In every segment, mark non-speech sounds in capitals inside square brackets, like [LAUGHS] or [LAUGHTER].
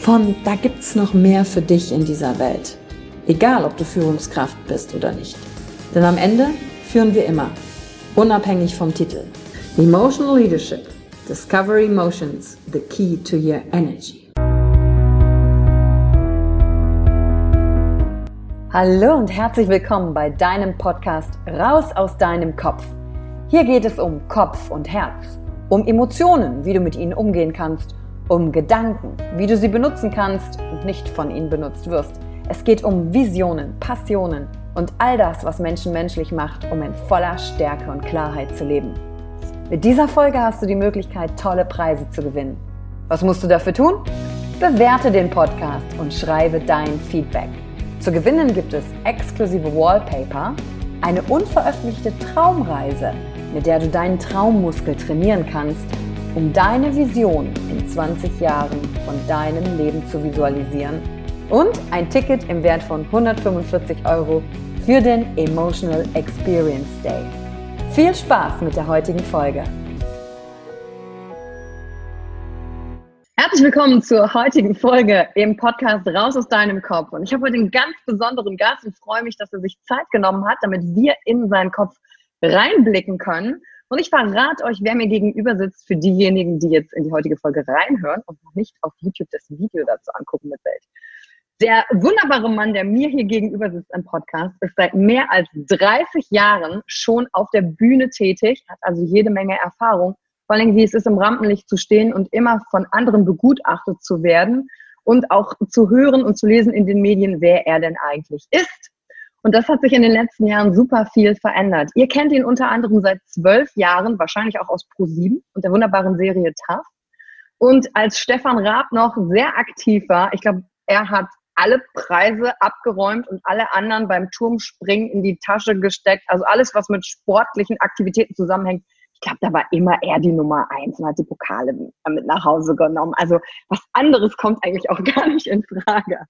von da gibt's noch mehr für dich in dieser Welt. Egal, ob du Führungskraft bist oder nicht. Denn am Ende führen wir immer, unabhängig vom Titel. Emotional Leadership. Discover Emotions, the key to your energy. Hallo und herzlich willkommen bei deinem Podcast Raus aus deinem Kopf. Hier geht es um Kopf und Herz, um Emotionen, wie du mit ihnen umgehen kannst um Gedanken, wie du sie benutzen kannst und nicht von ihnen benutzt wirst. Es geht um Visionen, Passionen und all das, was Menschen menschlich macht, um in voller Stärke und Klarheit zu leben. Mit dieser Folge hast du die Möglichkeit, tolle Preise zu gewinnen. Was musst du dafür tun? Bewerte den Podcast und schreibe dein Feedback. Zu gewinnen gibt es exklusive Wallpaper, eine unveröffentlichte Traumreise, mit der du deinen Traummuskel trainieren kannst um deine Vision in 20 Jahren von deinem Leben zu visualisieren und ein Ticket im Wert von 145 Euro für den Emotional Experience Day. Viel Spaß mit der heutigen Folge. Herzlich willkommen zur heutigen Folge im Podcast Raus aus deinem Kopf. Und ich habe heute einen ganz besonderen Gast und freue mich, dass er sich Zeit genommen hat, damit wir in seinen Kopf reinblicken können und ich verrate euch, wer mir gegenüber sitzt, für diejenigen, die jetzt in die heutige Folge reinhören und noch nicht auf YouTube das Video dazu angucken mit Welt. Der wunderbare Mann, der mir hier gegenüber sitzt im Podcast, ist seit mehr als 30 Jahren schon auf der Bühne tätig, hat also jede Menge Erfahrung, vor allem wie es ist, im Rampenlicht zu stehen und immer von anderen begutachtet zu werden und auch zu hören und zu lesen in den Medien, wer er denn eigentlich ist. Und das hat sich in den letzten Jahren super viel verändert. Ihr kennt ihn unter anderem seit zwölf Jahren, wahrscheinlich auch aus Pro7 und der wunderbaren Serie TAF. Und als Stefan Raab noch sehr aktiv war, ich glaube, er hat alle Preise abgeräumt und alle anderen beim Turmspringen in die Tasche gesteckt. Also alles, was mit sportlichen Aktivitäten zusammenhängt. Ich glaube, da war immer er die Nummer eins und hat die Pokale mit nach Hause genommen. Also was anderes kommt eigentlich auch [LAUGHS] gar nicht in Frage.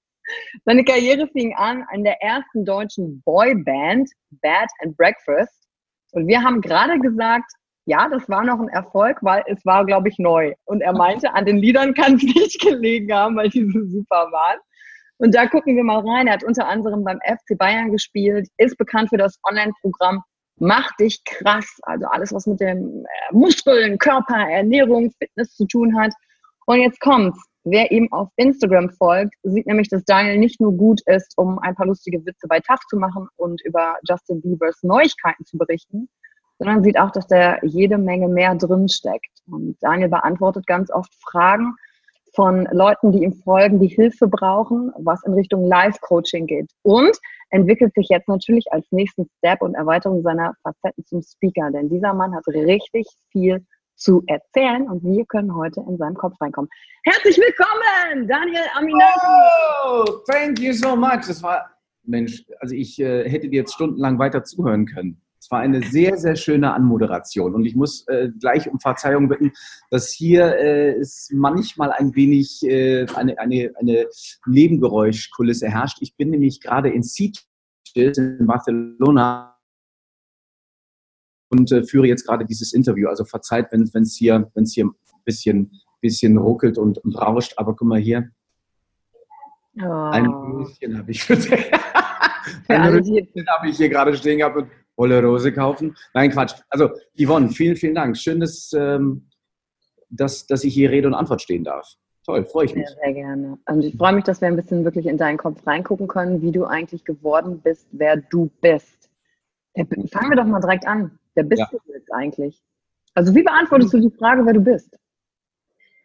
Seine Karriere fing an an der ersten deutschen Boyband, Bad and Breakfast. Und wir haben gerade gesagt, ja, das war noch ein Erfolg, weil es war, glaube ich, neu. Und er meinte, an den Liedern kann es [LAUGHS] nicht gelegen haben, weil die so super waren. Und da gucken wir mal rein. Er hat unter anderem beim FC Bayern gespielt, ist bekannt für das Online-Programm Mach dich krass. Also alles, was mit dem äh, Muskeln, Körper, Ernährung, Fitness zu tun hat. Und jetzt kommt's. Wer ihm auf Instagram folgt, sieht nämlich, dass Daniel nicht nur gut ist, um ein paar lustige Witze bei TAF zu machen und über Justin Biebers Neuigkeiten zu berichten, sondern sieht auch, dass da jede Menge mehr drinsteckt. Und Daniel beantwortet ganz oft Fragen von Leuten, die ihm folgen, die Hilfe brauchen, was in Richtung Live-Coaching geht. Und entwickelt sich jetzt natürlich als nächsten Step und Erweiterung seiner Facetten zum Speaker. Denn dieser Mann hat richtig viel zu erzählen und wir können heute in seinen Kopf reinkommen. Herzlich willkommen, Daniel Aminati. Oh, thank you so much. Das war, Mensch, also ich äh, hätte dir jetzt stundenlang weiter zuhören können. Es war eine sehr, sehr schöne Anmoderation und ich muss äh, gleich um Verzeihung bitten, dass hier äh, es manchmal ein wenig äh, eine, eine, eine Nebengeräuschkulisse herrscht. Ich bin nämlich gerade in Sitges in Barcelona und äh, führe jetzt gerade dieses Interview. Also verzeiht, wenn es hier, wenn's hier ein bisschen, bisschen ruckelt und, und rauscht. Aber guck mal hier. Oh. [LAUGHS] Ein Röschen habe ich für Ein Röschen habe ich hier gerade stehen gehabt und Wolle Rose kaufen. Nein, Quatsch. Also Yvonne, vielen, vielen Dank. Schön, dass, ähm, dass, dass ich hier Rede und Antwort stehen darf. Toll, freue ich mich. Sehr, sehr gerne. Und ich freue mich, dass wir ein bisschen wirklich in deinen Kopf reingucken können, wie du eigentlich geworden bist, wer du bist. Fangen wir doch mal direkt an. Wer bist ja. du jetzt eigentlich? Also wie beantwortest du die Frage, wer du bist?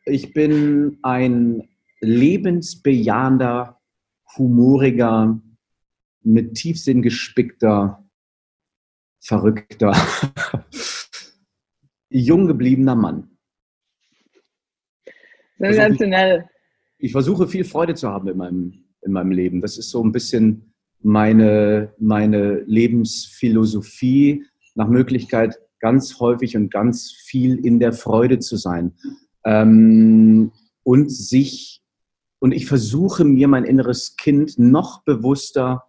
Ich bin ein lebensbejahender, humoriger, mit Tiefsinn gespickter verrückter, jung gebliebener Mann. Sensationell. Ich, ich versuche viel Freude zu haben in meinem, in meinem Leben. Das ist so ein bisschen meine, meine Lebensphilosophie, nach Möglichkeit ganz häufig und ganz viel in der Freude zu sein. Ähm, und sich, und ich versuche mir mein inneres Kind noch bewusster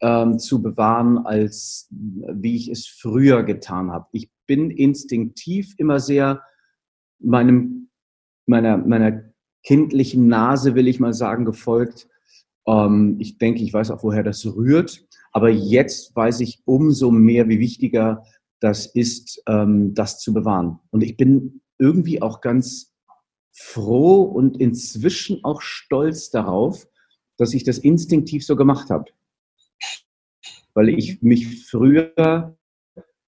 ähm, zu bewahren, als wie ich es früher getan habe. Ich bin instinktiv immer sehr meinem, meiner, meiner kindlichen Nase, will ich mal sagen, gefolgt. Ähm, ich denke, ich weiß auch, woher das rührt. Aber jetzt weiß ich umso mehr, wie wichtiger das ist, ähm, das zu bewahren. Und ich bin irgendwie auch ganz froh und inzwischen auch stolz darauf, dass ich das instinktiv so gemacht habe weil ich mich früher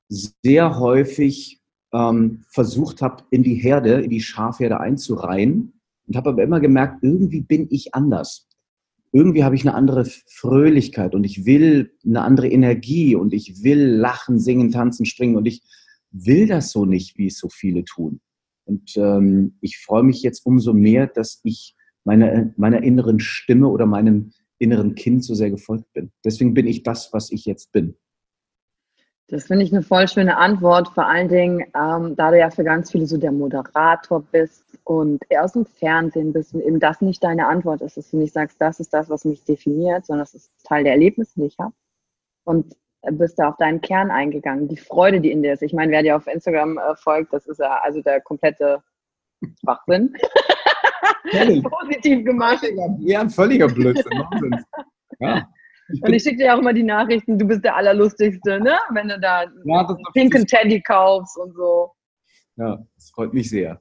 sehr häufig ähm, versucht habe, in die Herde, in die Schafherde einzureihen und habe aber immer gemerkt, irgendwie bin ich anders. Irgendwie habe ich eine andere Fröhlichkeit und ich will eine andere Energie und ich will lachen, singen, tanzen, springen und ich will das so nicht, wie es so viele tun. Und ähm, ich freue mich jetzt umso mehr, dass ich meine, meiner inneren Stimme oder meinem inneren Kind so sehr gefolgt bin. Deswegen bin ich das, was ich jetzt bin. Das finde ich eine voll schöne Antwort, vor allen Dingen, ähm, da du ja für ganz viele so der Moderator bist und eher aus dem Fernsehen bist und eben das nicht deine Antwort ist, dass du nicht sagst, das ist das, was mich definiert, sondern das ist Teil der Erlebnisse, die ich habe. Und bist da auf deinen Kern eingegangen, die Freude, die in dir ist. Ich meine, wer dir auf Instagram äh, folgt, das ist ja also der komplette Schwachsinn. [LAUGHS] [LAUGHS] Positiv gemacht. Ja, ein völliger Blödsinn. ja. Und ich schicke dir auch immer die Nachrichten, du bist der Allerlustigste, ne? wenn du da ja, einen pinken Teddy kaufst und so. Ja, das freut mich sehr.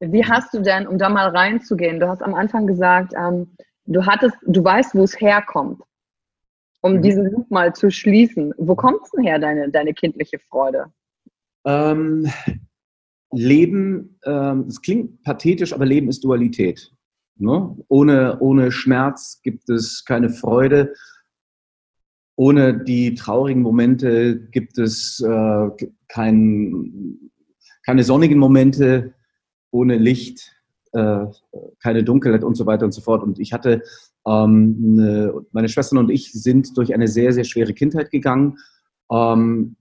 Wie hast du denn, um da mal reinzugehen, du hast am Anfang gesagt, ähm, du hattest, du weißt, wo es herkommt, um mhm. diesen Loop mal zu schließen. Wo kommt es denn her, deine, deine kindliche Freude? Ähm, Leben, ähm, es klingt pathetisch, aber Leben ist Dualität. Ne? Ohne, ohne Schmerz gibt es keine Freude. Ohne die traurigen Momente gibt es äh, kein, keine sonnigen Momente. Ohne Licht äh, keine Dunkelheit und so weiter und so fort. Und ich hatte, ähm, eine, meine Schwestern und ich sind durch eine sehr, sehr schwere Kindheit gegangen. Ähm,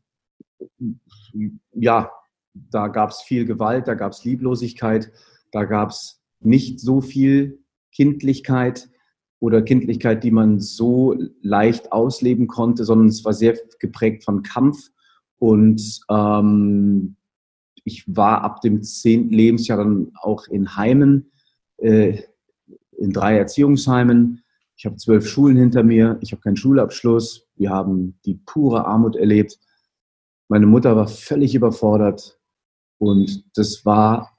ja, da gab es viel Gewalt, da gab es Lieblosigkeit, da gab es nicht so viel Kindlichkeit oder Kindlichkeit, die man so leicht ausleben konnte, sondern es war sehr geprägt von Kampf. Und ähm, ich war ab dem zehnten Lebensjahr dann auch in Heimen, äh, in drei Erziehungsheimen. Ich habe zwölf Schulen hinter mir, ich habe keinen Schulabschluss, wir haben die pure Armut erlebt. Meine Mutter war völlig überfordert. Und das war,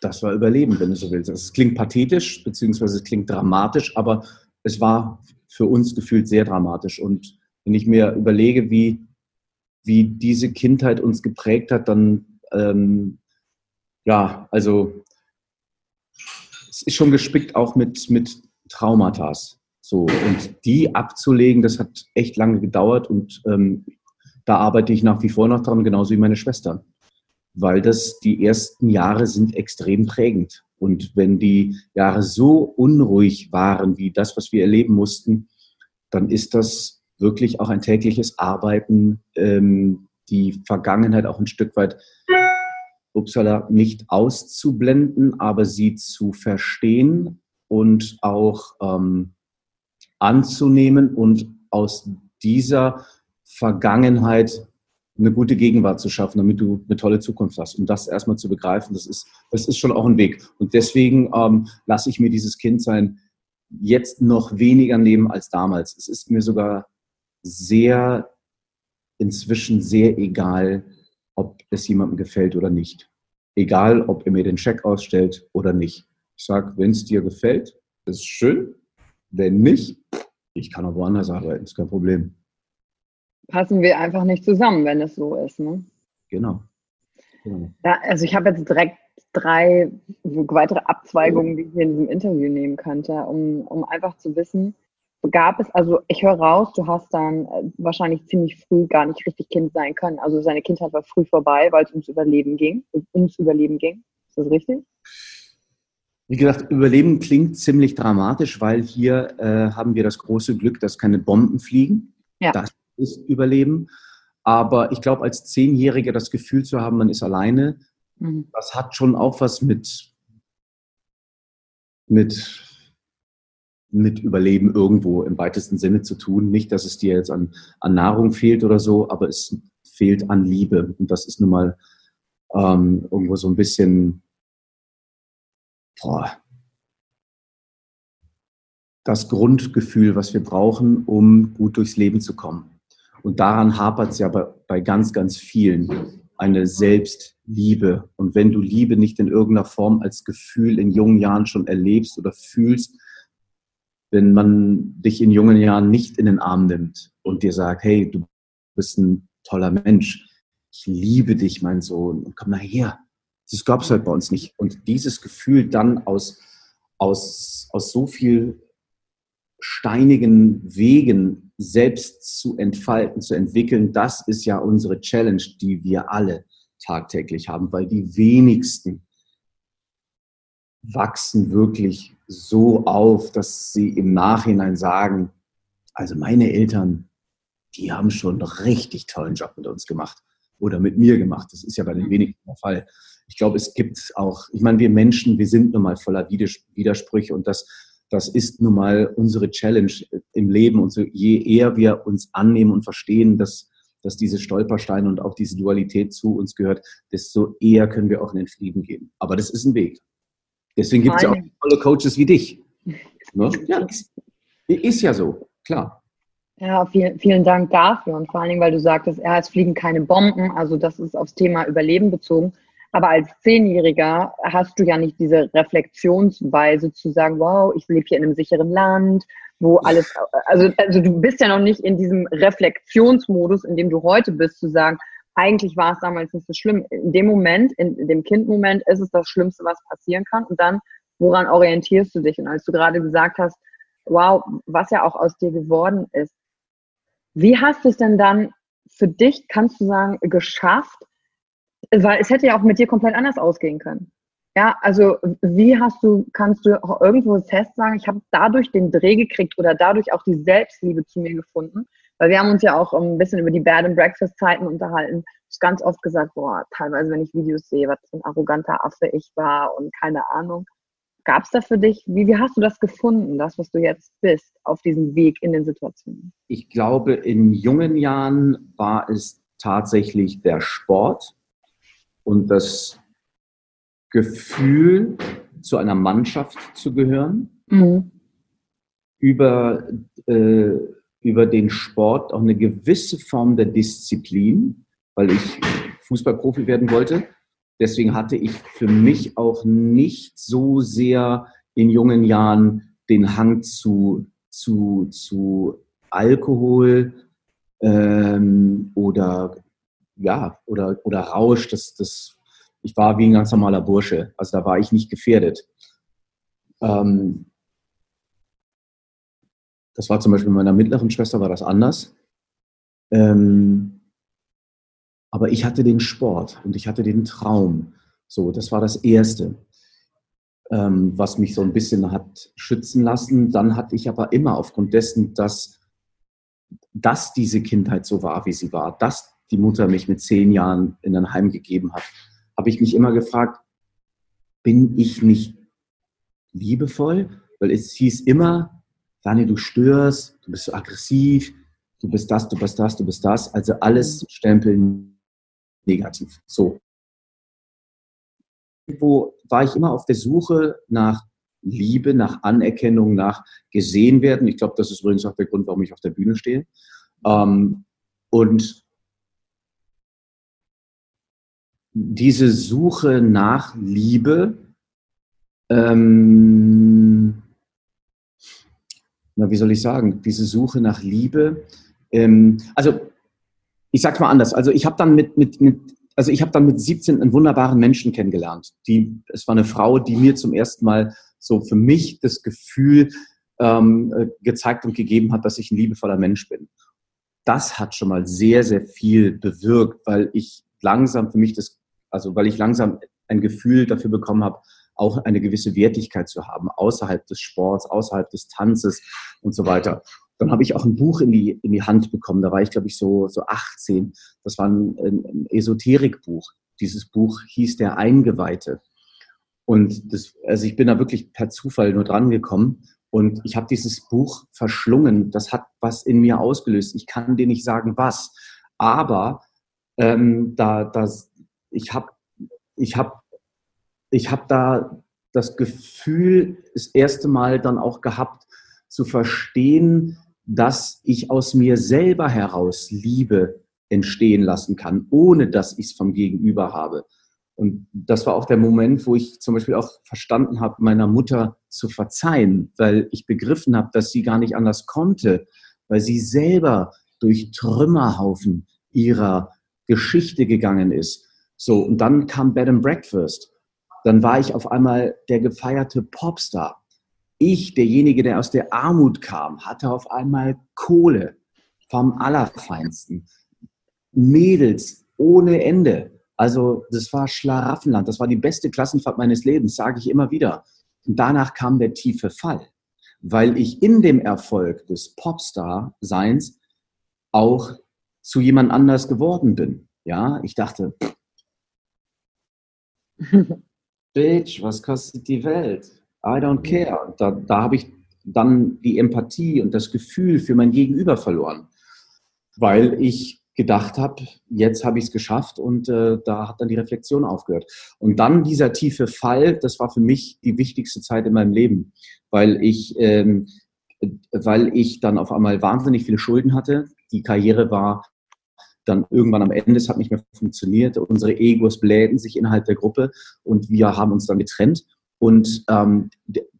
das war Überleben, wenn du so willst. Es klingt pathetisch, beziehungsweise es klingt dramatisch, aber es war für uns gefühlt sehr dramatisch. Und wenn ich mir überlege, wie, wie diese Kindheit uns geprägt hat, dann, ähm, ja, also es ist schon gespickt auch mit, mit Traumata. So, und die abzulegen, das hat echt lange gedauert und ähm, da arbeite ich nach wie vor noch dran, genauso wie meine Schwester. Weil das die ersten Jahre sind extrem prägend. Und wenn die Jahre so unruhig waren wie das, was wir erleben mussten, dann ist das wirklich auch ein tägliches Arbeiten, ähm, die Vergangenheit auch ein Stück weit, upsala, nicht auszublenden, aber sie zu verstehen und auch ähm, anzunehmen und aus dieser Vergangenheit eine gute Gegenwart zu schaffen, damit du eine tolle Zukunft hast. Und das erstmal zu begreifen, das ist, das ist schon auch ein Weg. Und deswegen ähm, lasse ich mir dieses Kindsein jetzt noch weniger nehmen als damals. Es ist mir sogar sehr, inzwischen sehr egal, ob es jemandem gefällt oder nicht. Egal, ob er mir den Scheck ausstellt oder nicht. Ich sage, wenn es dir gefällt, ist schön. Wenn nicht, ich kann auch woanders arbeiten, ist kein Problem passen wir einfach nicht zusammen, wenn es so ist. Ne? Genau. genau. Ja, also ich habe jetzt direkt drei weitere Abzweigungen, die ich hier in diesem Interview nehmen könnte, um, um einfach zu wissen, gab es, also ich höre raus, du hast dann äh, wahrscheinlich ziemlich früh gar nicht richtig Kind sein können. Also seine Kindheit war früh vorbei, weil es ums Überleben ging, ums Überleben ging. Ist das richtig? Wie gesagt, Überleben klingt ziemlich dramatisch, weil hier äh, haben wir das große Glück, dass keine Bomben fliegen. Ja. Das ist Überleben. Aber ich glaube, als Zehnjähriger das Gefühl zu haben, man ist alleine, mhm. das hat schon auch was mit, mit, mit Überleben irgendwo im weitesten Sinne zu tun. Nicht, dass es dir jetzt an, an Nahrung fehlt oder so, aber es fehlt an Liebe. Und das ist nun mal ähm, irgendwo so ein bisschen boah, das Grundgefühl, was wir brauchen, um gut durchs Leben zu kommen. Und daran hapert es ja bei, bei ganz, ganz vielen. Eine Selbstliebe. Und wenn du Liebe nicht in irgendeiner Form als Gefühl in jungen Jahren schon erlebst oder fühlst, wenn man dich in jungen Jahren nicht in den Arm nimmt und dir sagt, hey, du bist ein toller Mensch, ich liebe dich, mein Sohn, und komm her. Das gab es halt bei uns nicht. Und dieses Gefühl dann aus, aus, aus so viel steinigen Wegen selbst zu entfalten, zu entwickeln, das ist ja unsere Challenge, die wir alle tagtäglich haben, weil die wenigsten wachsen wirklich so auf, dass sie im Nachhinein sagen, also meine Eltern, die haben schon einen richtig tollen Job mit uns gemacht oder mit mir gemacht. Das ist ja bei den wenigsten der Fall. Ich glaube, es gibt auch, ich meine, wir Menschen, wir sind nun mal voller Widersprüche und das das ist nun mal unsere Challenge im Leben. Und so, je eher wir uns annehmen und verstehen, dass, dass diese Stolpersteine und auch diese Dualität zu uns gehört, desto eher können wir auch in den Frieden gehen. Aber das ist ein Weg. Deswegen gibt es ja auch tolle Coaches wie dich. Ne? [LAUGHS] Ja, ist ja so, klar. Ja, vielen, vielen Dank dafür und vor allen Dingen, weil du sagtest, ja, es fliegen keine Bomben, also das ist aufs Thema Überleben bezogen. Aber als Zehnjähriger hast du ja nicht diese Reflexionsweise zu sagen, wow, ich lebe hier in einem sicheren Land, wo alles, [LAUGHS] also, also du bist ja noch nicht in diesem Reflexionsmodus, in dem du heute bist, zu sagen, eigentlich war es damals nicht so schlimm. In dem Moment, in dem Kindmoment ist es das Schlimmste, was passieren kann. Und dann, woran orientierst du dich? Und als du gerade gesagt hast, wow, was ja auch aus dir geworden ist, wie hast du es denn dann für dich, kannst du sagen, geschafft, weil es hätte ja auch mit dir komplett anders ausgehen können. Ja, also wie hast du, kannst du auch irgendwo fest sagen, ich habe dadurch den Dreh gekriegt oder dadurch auch die Selbstliebe zu mir gefunden? Weil wir haben uns ja auch ein bisschen über die Bad and Breakfast Zeiten unterhalten. Ich ganz oft gesagt, boah, teilweise, wenn ich Videos sehe, was für ein arroganter Affe ich war und keine Ahnung. Gab es da für dich, wie, wie hast du das gefunden, das, was du jetzt bist, auf diesem Weg in den Situationen? Ich glaube, in jungen Jahren war es tatsächlich der Sport, und das Gefühl, zu einer Mannschaft zu gehören, mhm. über, äh, über den Sport auch eine gewisse Form der Disziplin, weil ich Fußballprofi werden wollte. Deswegen hatte ich für mich auch nicht so sehr in jungen Jahren den Hang zu, zu, zu Alkohol ähm, oder ja, oder, oder Rausch, das, das, ich war wie ein ganz normaler Bursche. Also da war ich nicht gefährdet. Ähm, das war zum Beispiel meiner mittleren Schwester war das anders. Ähm, aber ich hatte den Sport und ich hatte den Traum. So, das war das Erste, ähm, was mich so ein bisschen hat schützen lassen. Dann hatte ich aber immer aufgrund dessen, dass, dass diese Kindheit so war, wie sie war, dass die Mutter mich mit zehn Jahren in ein Heim gegeben hat, habe ich mich immer gefragt, bin ich nicht liebevoll? Weil es hieß immer, Daniel, du störst, du bist so aggressiv, du bist das, du bist das, du bist das. Also alles mhm. stempeln negativ. So. Wo war ich immer auf der Suche nach Liebe, nach Anerkennung, nach gesehen werden. Ich glaube, das ist übrigens auch der Grund, warum ich auf der Bühne stehe. Ähm, und diese Suche nach Liebe, ähm, na, wie soll ich sagen, diese Suche nach Liebe, ähm, also ich sag's mal anders, also ich habe dann mit, mit, mit also ich habe dann mit 17 einen wunderbaren Menschen kennengelernt. Die, es war eine Frau, die mir zum ersten Mal so für mich das Gefühl ähm, äh, gezeigt und gegeben hat, dass ich ein liebevoller Mensch bin. Das hat schon mal sehr, sehr viel bewirkt, weil ich langsam für mich das, also weil ich langsam ein Gefühl dafür bekommen habe, auch eine gewisse Wertigkeit zu haben, außerhalb des Sports, außerhalb des Tanzes und so weiter. Dann habe ich auch ein Buch in die, in die Hand bekommen. Da war ich, glaube ich, so, so 18. Das war ein, ein Esoterikbuch. Dieses Buch hieß Der Eingeweihte. Und das, also ich bin da wirklich per Zufall nur dran gekommen. Und ich habe dieses Buch verschlungen. Das hat was in mir ausgelöst. Ich kann dir nicht sagen, was. Aber ähm, da, das, ich habe ich hab, ich hab da das Gefühl das erste Mal dann auch gehabt, zu verstehen, dass ich aus mir selber heraus Liebe entstehen lassen kann, ohne dass ich es vom Gegenüber habe. Und das war auch der Moment, wo ich zum Beispiel auch verstanden habe, meiner Mutter zu verzeihen, weil ich begriffen habe, dass sie gar nicht anders konnte, weil sie selber durch Trümmerhaufen ihrer Geschichte gegangen ist. So, und dann kam Bed and Breakfast. Dann war ich auf einmal der gefeierte Popstar ich, derjenige, der aus der Armut kam, hatte auf einmal Kohle vom Allerfeinsten. Mädels ohne Ende. Also das war Schlaraffenland. Das war die beste Klassenfahrt meines Lebens, sage ich immer wieder. Und danach kam der tiefe Fall, weil ich in dem Erfolg des Popstar-Seins auch zu jemand anders geworden bin. Ja, ich dachte, Bitch, was kostet die Welt? I don't care. Da, da habe ich dann die Empathie und das Gefühl für mein Gegenüber verloren, weil ich gedacht habe, jetzt habe ich es geschafft und äh, da hat dann die Reflexion aufgehört. Und dann dieser tiefe Fall, das war für mich die wichtigste Zeit in meinem Leben, weil ich, ähm, weil ich dann auf einmal wahnsinnig viele Schulden hatte. Die Karriere war dann irgendwann am Ende, es hat nicht mehr funktioniert. Unsere Egos bläden sich innerhalb der Gruppe und wir haben uns dann getrennt. Und ähm,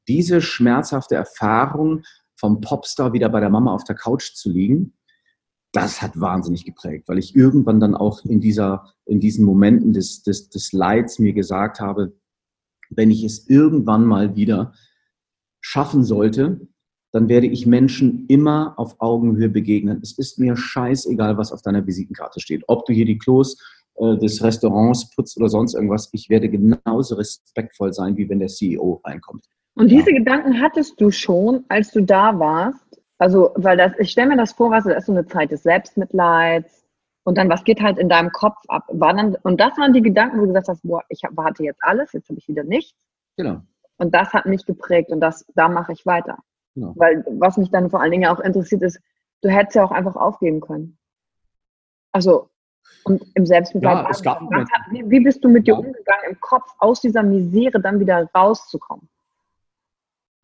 diese schmerzhafte Erfahrung vom Popstar wieder bei der Mama auf der Couch zu liegen, das hat wahnsinnig geprägt, weil ich irgendwann dann auch in, dieser, in diesen Momenten des, des, des Leids mir gesagt habe, wenn ich es irgendwann mal wieder schaffen sollte, dann werde ich Menschen immer auf Augenhöhe begegnen. Es ist mir scheißegal, was auf deiner Visitenkarte steht. Ob du hier die Klos äh, des Restaurants putzt oder sonst irgendwas. Ich werde genauso respektvoll sein, wie wenn der CEO reinkommt. Und diese ja. Gedanken hattest du schon, als du da warst? Also, weil das, ich stelle mir das vor, was das ist so eine Zeit des Selbstmitleids und dann, was geht halt in deinem Kopf ab? War dann, und das waren die Gedanken, wo du gesagt hast, boah, ich hatte jetzt alles, jetzt habe ich wieder nichts. Genau. Und das hat mich geprägt und das, da mache ich weiter. Genau. Weil was mich dann vor allen Dingen auch interessiert ist, du hättest ja auch einfach aufgeben können. Also und im Selbstmitleid. Ja, es gab wie, wie bist du mit dir umgegangen, im Kopf aus dieser Misere dann wieder rauszukommen?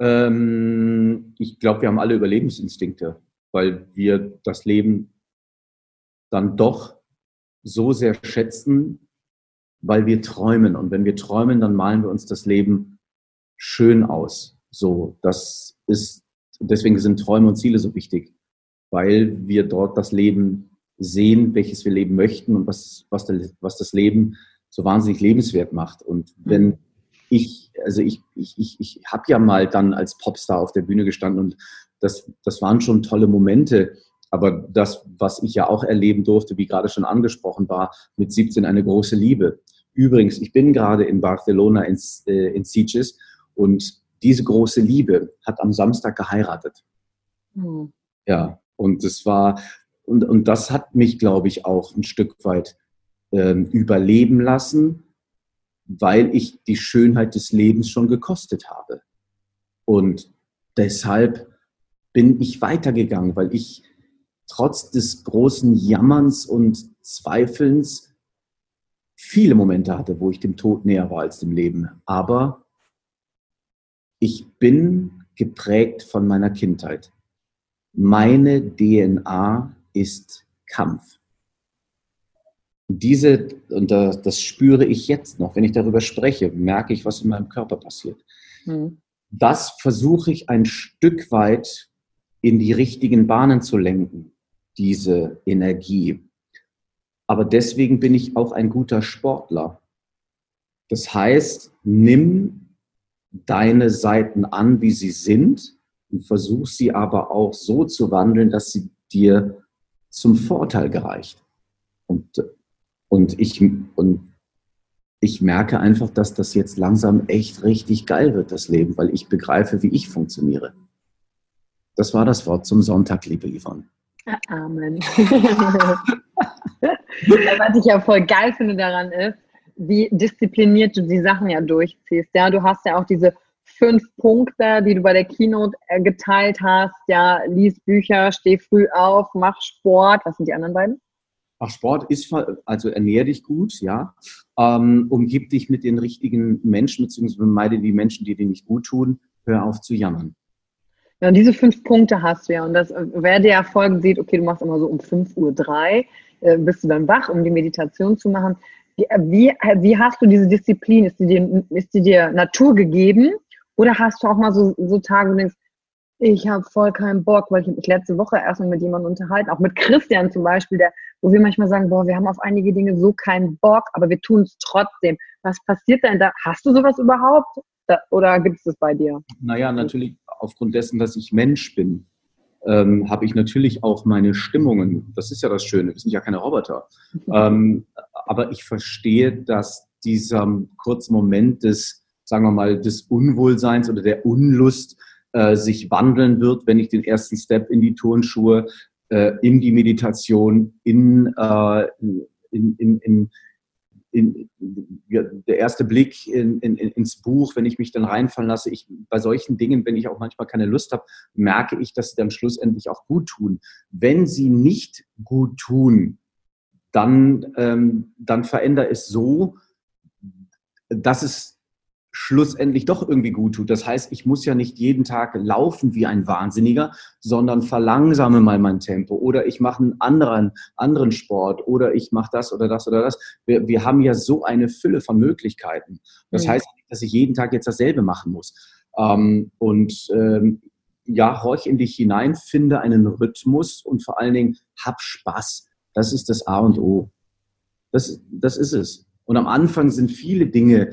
Ähm, ich glaube, wir haben alle Überlebensinstinkte, weil wir das Leben dann doch so sehr schätzen, weil wir träumen. Und wenn wir träumen, dann malen wir uns das Leben schön aus. So, das ist, deswegen sind Träume und Ziele so wichtig, weil wir dort das Leben sehen, welches wir leben möchten und was, was, der, was das Leben so wahnsinnig lebenswert macht. Und wenn ich, also ich, ich, ich, ich habe ja mal dann als Popstar auf der Bühne gestanden und das, das waren schon tolle Momente. Aber das, was ich ja auch erleben durfte, wie gerade schon angesprochen war, mit 17 eine große Liebe. Übrigens, ich bin gerade in Barcelona in, äh, in Sitges und diese große Liebe hat am Samstag geheiratet. Mhm. Ja, und es war, und, und das hat mich, glaube ich, auch ein Stück weit ähm, überleben lassen, weil ich die Schönheit des Lebens schon gekostet habe. Und deshalb bin ich weitergegangen, weil ich trotz des großen Jammerns und Zweifelns viele Momente hatte, wo ich dem Tod näher war als dem Leben. Aber ich bin geprägt von meiner Kindheit. Meine DNA ist Kampf. Diese, und das spüre ich jetzt noch, wenn ich darüber spreche, merke ich, was in meinem Körper passiert. Mhm. Das versuche ich ein Stück weit in die richtigen Bahnen zu lenken, diese Energie. Aber deswegen bin ich auch ein guter Sportler. Das heißt, nimm deine Seiten an, wie sie sind, und versuch sie aber auch so zu wandeln, dass sie dir zum Vorteil gereicht. Und und ich, und ich merke einfach, dass das jetzt langsam echt richtig geil wird, das Leben, weil ich begreife, wie ich funktioniere. Das war das Wort zum Sonntag, liebe Yvonne. Amen. [LAUGHS] Was ich ja voll geil finde daran ist, wie diszipliniert du die Sachen ja durchziehst. Ja, du hast ja auch diese fünf Punkte, die du bei der Keynote äh, geteilt hast. Ja, lies Bücher, steh früh auf, mach Sport. Was sind die anderen beiden? Ach, Sport ist, also ernähr dich gut, ja. Ähm, umgib dich mit den richtigen Menschen, beziehungsweise meide die Menschen, die dir nicht gut tun. Hör auf zu jammern. Ja, und diese fünf Punkte hast du ja. Und das, äh, wer dir ja Folgen sieht, okay, du machst immer so um 5.03 Uhr, äh, bist du dann wach, um die Meditation zu machen. Wie, wie, hast du diese Disziplin? Ist die, dir, ist die dir Natur gegeben? Oder hast du auch mal so, so Tage, wo du denkst, ich habe voll keinen Bock, weil ich mich letzte Woche erstmal mit jemandem unterhalten, auch mit Christian zum Beispiel, der, wo wir manchmal sagen, boah, wir haben auf einige Dinge so keinen Bock, aber wir tun es trotzdem. Was passiert denn da? Hast du sowas überhaupt? Da, oder gibt es das bei dir? Naja, natürlich aufgrund dessen, dass ich Mensch bin, ähm, habe ich natürlich auch meine Stimmungen. Das ist ja das Schöne, wir sind ja keine Roboter. [LAUGHS] ähm, aber ich verstehe, dass dieser kurze Moment des, sagen wir mal, des Unwohlseins oder der Unlust, äh, sich wandeln wird, wenn ich den ersten Step in die Turnschuhe, äh, in die Meditation, in, äh, in, in, in in, der erste Blick in, in, ins Buch, wenn ich mich dann reinfallen lasse, ich, bei solchen Dingen, wenn ich auch manchmal keine Lust habe, merke ich, dass sie dann schlussendlich auch gut tun. Wenn sie nicht gut tun, dann, ähm, dann verändere es so, dass es schlussendlich doch irgendwie gut tut. Das heißt, ich muss ja nicht jeden Tag laufen wie ein Wahnsinniger, sondern verlangsame mal mein Tempo oder ich mache einen anderen, anderen Sport oder ich mache das oder das oder das. Wir, wir haben ja so eine Fülle von Möglichkeiten. Das mhm. heißt nicht, dass ich jeden Tag jetzt dasselbe machen muss. Ähm, und ähm, ja, horch in dich hinein, finde einen Rhythmus und vor allen Dingen hab Spaß. Das ist das A und O. Das, das ist es. Und am Anfang sind viele Dinge,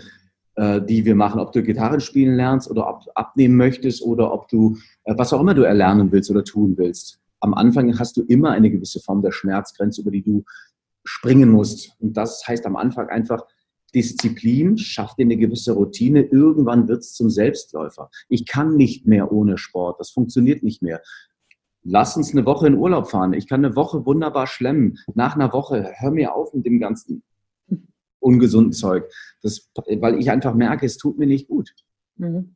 die wir machen, ob du Gitarren spielen lernst oder ob du abnehmen möchtest oder ob du, äh, was auch immer du erlernen willst oder tun willst. Am Anfang hast du immer eine gewisse Form der Schmerzgrenze, über die du springen musst. Und das heißt am Anfang einfach, Disziplin schafft dir eine gewisse Routine. Irgendwann wird es zum Selbstläufer. Ich kann nicht mehr ohne Sport. Das funktioniert nicht mehr. Lass uns eine Woche in Urlaub fahren. Ich kann eine Woche wunderbar schlemmen. Nach einer Woche, hör mir auf mit dem ganzen ungesunden Zeug. Das, weil ich einfach merke, es tut mir nicht gut. Mhm.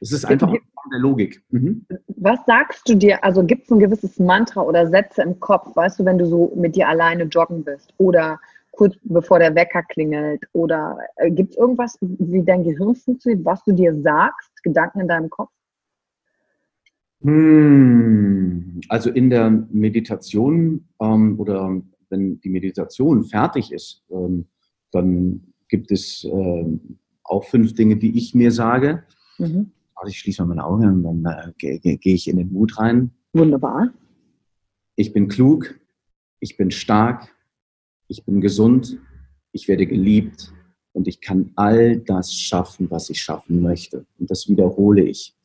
Es ist einfach der Logik. Mhm. Was sagst du dir? Also gibt es ein gewisses Mantra oder Sätze im Kopf, weißt du, wenn du so mit dir alleine joggen bist oder kurz bevor der Wecker klingelt oder äh, gibt es irgendwas, wie dein Gehirn funktioniert, was du dir sagst, Gedanken in deinem Kopf? Hm, also in der Meditation ähm, oder wenn die Meditation fertig ist, ähm, dann gibt es äh, auch fünf Dinge, die ich mir sage. Mhm. Also ich schließe mal meine Augen und dann äh, gehe geh ich in den Mut rein. Wunderbar. Ich bin klug, ich bin stark, ich bin gesund, ich werde geliebt und ich kann all das schaffen, was ich schaffen möchte. Und das wiederhole ich.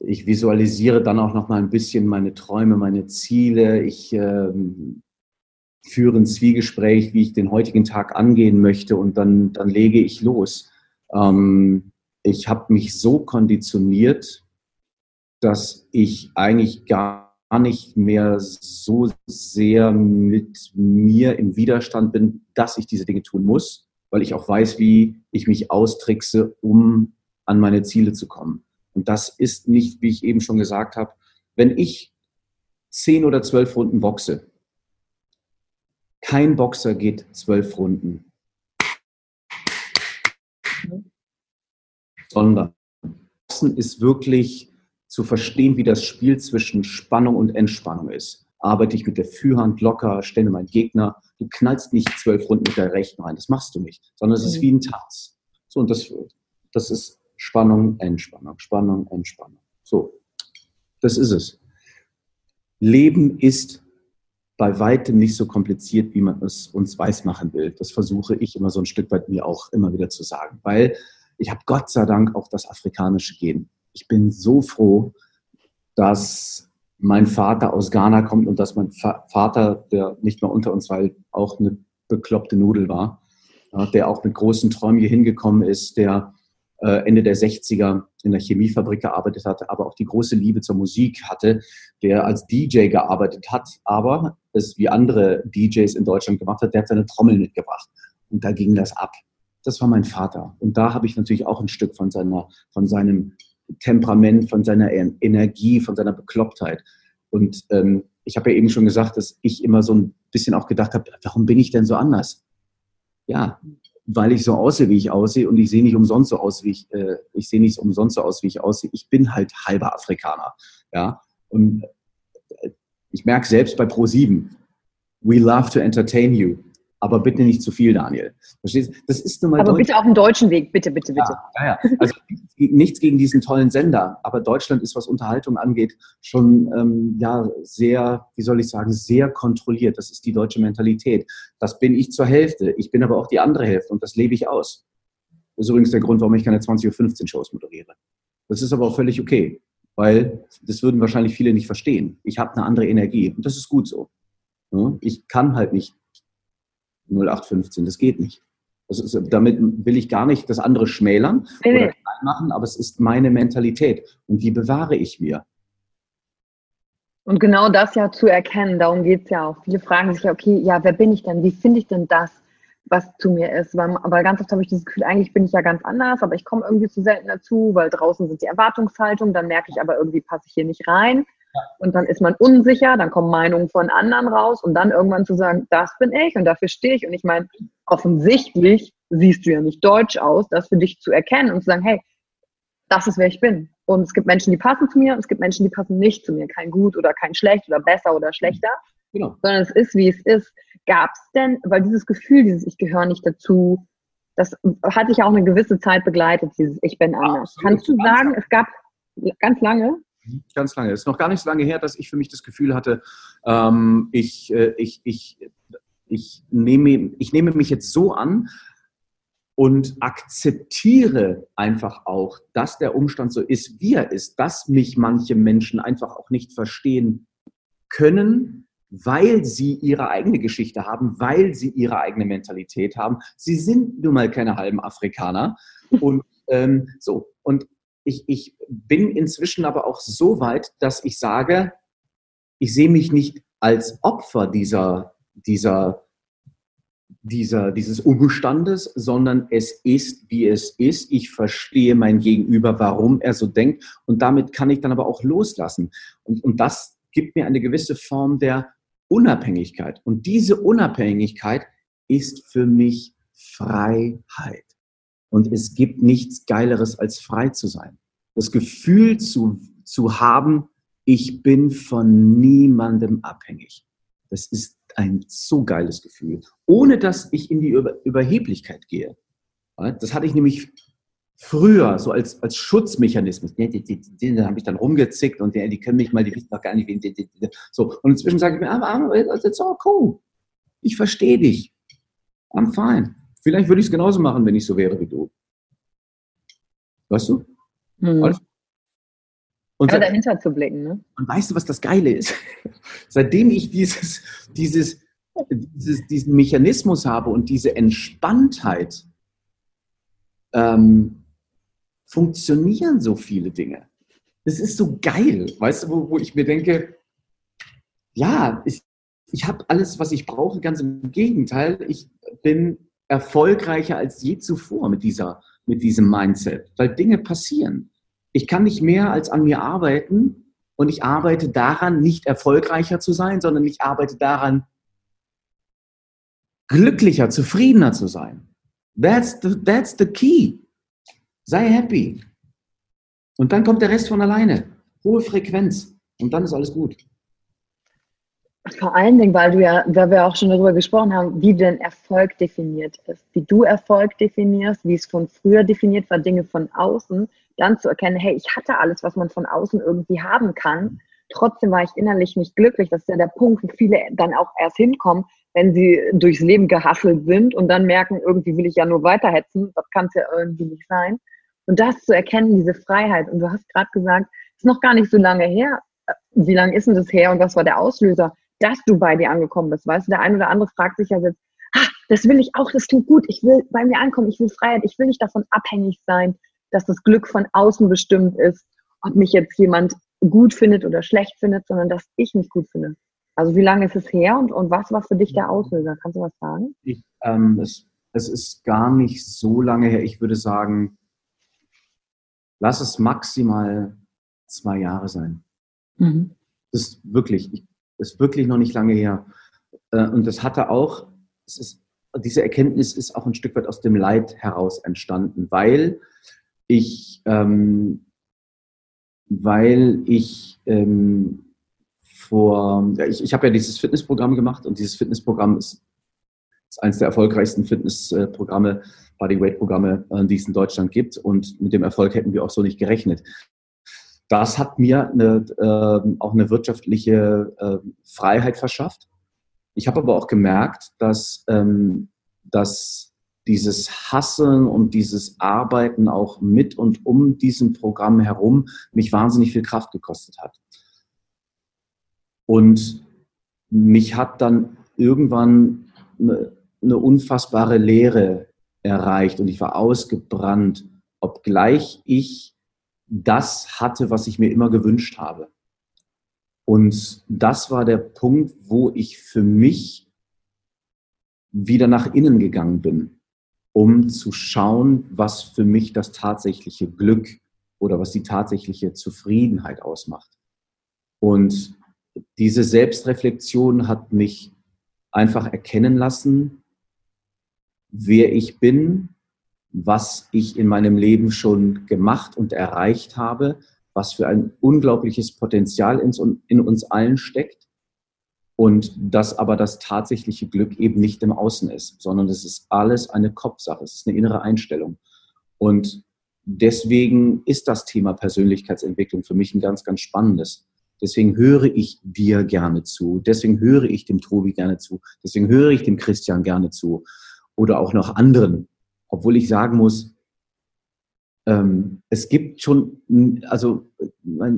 Ich visualisiere dann auch noch mal ein bisschen meine Träume, meine Ziele. Ich ähm, führe ein Zwiegespräch, wie ich den heutigen Tag angehen möchte und dann, dann lege ich los. Ähm, ich habe mich so konditioniert, dass ich eigentlich gar nicht mehr so sehr mit mir im Widerstand bin, dass ich diese Dinge tun muss, weil ich auch weiß, wie ich mich austrickse, um an meine Ziele zu kommen. Und das ist nicht, wie ich eben schon gesagt habe, wenn ich zehn oder zwölf Runden boxe, kein Boxer geht zwölf Runden, sondern Boxen ist wirklich zu verstehen, wie das Spiel zwischen Spannung und Entspannung ist. Arbeite ich mit der Führhand locker, stelle meinen Gegner. Du knallst nicht zwölf Runden mit der rechten rein, das machst du nicht, sondern es ist mhm. wie ein Tanz. So, und das, das ist Spannung, Entspannung, Spannung, Entspannung. So, das ist es. Leben ist bei weitem nicht so kompliziert, wie man es uns weismachen will. Das versuche ich immer so ein Stück weit mir auch immer wieder zu sagen, weil ich habe Gott sei Dank auch das afrikanische Gen. Ich bin so froh, dass mein Vater aus Ghana kommt und dass mein Vater, der nicht mehr unter uns war, auch eine bekloppte Nudel war, der auch mit großen Träumen hier hingekommen ist, der äh, Ende der 60er in der Chemiefabrik gearbeitet hatte, aber auch die große Liebe zur Musik hatte, der als DJ gearbeitet hat, aber es wie andere DJs in Deutschland gemacht hat, der hat seine Trommel mitgebracht. Und da ging das ab. Das war mein Vater. Und da habe ich natürlich auch ein Stück von, seiner, von seinem Temperament, von seiner Energie, von seiner Beklopptheit. Und ähm, ich habe ja eben schon gesagt, dass ich immer so ein bisschen auch gedacht habe, warum bin ich denn so anders? Ja, weil ich so aussehe, wie ich aussehe und ich sehe nicht umsonst so aus, wie ich, äh, ich sehe nicht umsonst so aus, wie ich aussehe. Ich bin halt halber Afrikaner, ja. Und ich merke selbst bei Pro7, we love to entertain you aber bitte nicht zu viel, Daniel. Verstehst du? Das ist nun mal. Aber Deutsch bitte auf dem deutschen Weg, bitte, bitte, bitte. Ja, ja. Also [LAUGHS] nichts gegen diesen tollen Sender, aber Deutschland ist, was Unterhaltung angeht, schon ähm, ja sehr, wie soll ich sagen, sehr kontrolliert. Das ist die deutsche Mentalität. Das bin ich zur Hälfte. Ich bin aber auch die andere Hälfte und das lebe ich aus. Das ist übrigens der Grund, warum ich keine 20.15 Uhr Shows moderiere. Das ist aber auch völlig okay, weil das würden wahrscheinlich viele nicht verstehen. Ich habe eine andere Energie und das ist gut so. Ich kann halt nicht 0815. Das geht nicht. Das ist, damit will ich gar nicht das andere schmälern nee. oder klein machen, aber es ist meine Mentalität und die bewahre ich mir. Und genau das ja zu erkennen, darum geht es ja auch. Viele fragen sich ja, okay, ja, wer bin ich denn? Wie finde ich denn das, was zu mir ist? Weil, aber ganz oft habe ich das Gefühl, eigentlich bin ich ja ganz anders, aber ich komme irgendwie zu selten dazu, weil draußen sind die Erwartungshaltungen, dann merke ich aber irgendwie passe ich hier nicht rein. Und dann ist man unsicher, dann kommen Meinungen von anderen raus und dann irgendwann zu sagen, das bin ich und dafür stehe ich. Und ich meine, offensichtlich siehst du ja nicht deutsch aus, das für dich zu erkennen und zu sagen, hey, das ist wer ich bin. Und es gibt Menschen, die passen zu mir und es gibt Menschen, die passen nicht zu mir. Kein gut oder kein schlecht oder besser oder schlechter. Genau. Sondern es ist, wie es ist. Gab es denn, weil dieses Gefühl, dieses Ich gehöre nicht dazu, das hat dich auch eine gewisse Zeit begleitet, dieses Ich bin anders. Absolut. Kannst du sagen, es gab ganz lange Ganz lange. Es ist noch gar nicht so lange her, dass ich für mich das Gefühl hatte, ähm, ich, äh, ich, ich, ich, nehme, ich nehme mich jetzt so an und akzeptiere einfach auch, dass der Umstand so ist, wie er ist, dass mich manche Menschen einfach auch nicht verstehen können, weil sie ihre eigene Geschichte haben, weil sie ihre eigene Mentalität haben. Sie sind nun mal keine halben Afrikaner. [LAUGHS] Und ähm, so, und ich, ich bin inzwischen aber auch so weit, dass ich sage, ich sehe mich nicht als Opfer dieser, dieser, dieser, dieses Umstandes, sondern es ist, wie es ist. Ich verstehe mein Gegenüber, warum er so denkt und damit kann ich dann aber auch loslassen. Und, und das gibt mir eine gewisse Form der Unabhängigkeit. Und diese Unabhängigkeit ist für mich Freiheit. Und es gibt nichts Geileres, als frei zu sein. Das Gefühl zu, zu haben, ich bin von niemandem abhängig. Das ist ein so geiles Gefühl, ohne dass ich in die Über Überheblichkeit gehe. Das hatte ich nämlich früher so als, als Schutzmechanismus. Da habe ich dann rumgezickt und die, die können mich mal, die wissen doch gar nicht, wen. So, und inzwischen sage ich mir, aber, it's all cool. Ich verstehe dich. I'm fine. Vielleicht würde ich es genauso machen, wenn ich so wäre wie du. Weißt du? Mhm. Und, und ja, dahinter zu blicken. Ne? Und weißt du, was das Geile ist? [LAUGHS] Seitdem ich dieses, dieses, dieses, diesen Mechanismus habe und diese Entspanntheit, ähm, funktionieren so viele Dinge. Das ist so geil, weißt du, wo, wo ich mir denke, ja, ich, ich habe alles, was ich brauche, ganz im Gegenteil. Ich bin erfolgreicher als je zuvor mit, dieser, mit diesem Mindset, weil Dinge passieren. Ich kann nicht mehr als an mir arbeiten und ich arbeite daran, nicht erfolgreicher zu sein, sondern ich arbeite daran, glücklicher, zufriedener zu sein. That's the, that's the key. Sei happy. Und dann kommt der Rest von alleine. Hohe Frequenz. Und dann ist alles gut. Vor allen Dingen, weil du ja, weil wir auch schon darüber gesprochen haben, wie denn Erfolg definiert ist, wie du Erfolg definierst, wie es von früher definiert war, Dinge von außen, dann zu erkennen, hey, ich hatte alles, was man von außen irgendwie haben kann. Trotzdem war ich innerlich nicht glücklich. Das ist ja der Punkt, wo viele dann auch erst hinkommen, wenn sie durchs Leben gehasselt sind und dann merken, irgendwie will ich ja nur weiterhetzen. Das kann es ja irgendwie nicht sein. Und das zu erkennen, diese Freiheit. Und du hast gerade gesagt, es ist noch gar nicht so lange her. Wie lange ist denn das her und was war der Auslöser, dass du bei dir angekommen bist? Weißt du, der eine oder andere fragt sich ja jetzt, ah, das will ich auch, das klingt gut, ich will bei mir ankommen, ich will Freiheit, ich will nicht davon abhängig sein, dass das Glück von außen bestimmt ist, ob mich jetzt jemand gut findet oder schlecht findet, sondern dass ich mich gut finde. Also wie lange ist es her und, und was war für dich der Auslöser? Kannst du was sagen? Ich, ähm, es, es ist gar nicht so lange her. Ich würde sagen, lass es maximal zwei Jahre sein. Mhm. Das ist wirklich, das ist wirklich noch nicht lange her. Äh, und das hatte auch, es ist, diese Erkenntnis ist auch ein Stück weit aus dem Leid heraus entstanden, weil ich, ähm, weil ich ähm, vor, ja, ich, ich habe ja dieses Fitnessprogramm gemacht und dieses Fitnessprogramm ist, ist eines der erfolgreichsten Fitnessprogramme, Bodyweight-Programme, äh, die es in Deutschland gibt. Und mit dem Erfolg hätten wir auch so nicht gerechnet. Das hat mir eine, äh, auch eine wirtschaftliche äh, Freiheit verschafft. Ich habe aber auch gemerkt, dass, ähm, dass dieses Hasseln und dieses Arbeiten auch mit und um diesem Programm herum mich wahnsinnig viel Kraft gekostet hat. Und mich hat dann irgendwann eine, eine unfassbare Leere erreicht und ich war ausgebrannt, obgleich ich das hatte, was ich mir immer gewünscht habe. Und das war der Punkt, wo ich für mich wieder nach innen gegangen bin, um zu schauen, was für mich das tatsächliche Glück oder was die tatsächliche Zufriedenheit ausmacht. Und diese Selbstreflexion hat mich einfach erkennen lassen, wer ich bin, was ich in meinem Leben schon gemacht und erreicht habe, was für ein unglaubliches Potenzial in uns allen steckt und dass aber das tatsächliche Glück eben nicht im Außen ist, sondern es ist alles eine Kopfsache, es ist eine innere Einstellung. Und deswegen ist das Thema Persönlichkeitsentwicklung für mich ein ganz, ganz spannendes. Deswegen höre ich dir gerne zu. Deswegen höre ich dem Tobi gerne zu. Deswegen höre ich dem Christian gerne zu. Oder auch noch anderen obwohl ich sagen muss, ähm, es gibt schon, also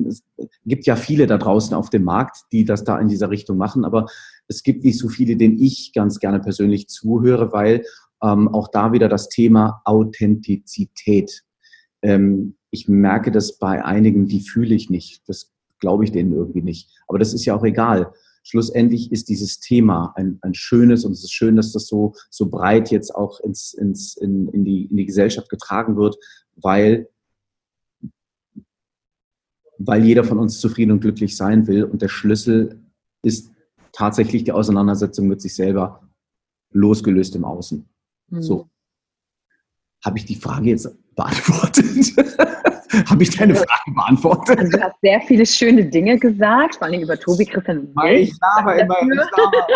es gibt ja viele da draußen auf dem Markt, die das da in dieser Richtung machen, aber es gibt nicht so viele, denen ich ganz gerne persönlich zuhöre, weil ähm, auch da wieder das Thema Authentizität. Ähm, ich merke das bei einigen, die fühle ich nicht. Das glaube ich denen irgendwie nicht. Aber das ist ja auch egal schlussendlich ist dieses Thema ein, ein schönes und es ist schön, dass das so, so breit jetzt auch ins, ins, in, in, die, in die Gesellschaft getragen wird, weil, weil jeder von uns zufrieden und glücklich sein will. Und der Schlüssel ist tatsächlich die Auseinandersetzung mit sich selber, losgelöst im Außen. Mhm. So. Habe ich die Frage jetzt beantwortet? [LAUGHS] [LAUGHS] Habe ich deine Frage beantwortet? Also du hast sehr viele schöne Dinge gesagt, vor allem über Tobi Christian und mich. Ich laber immer, ich laber,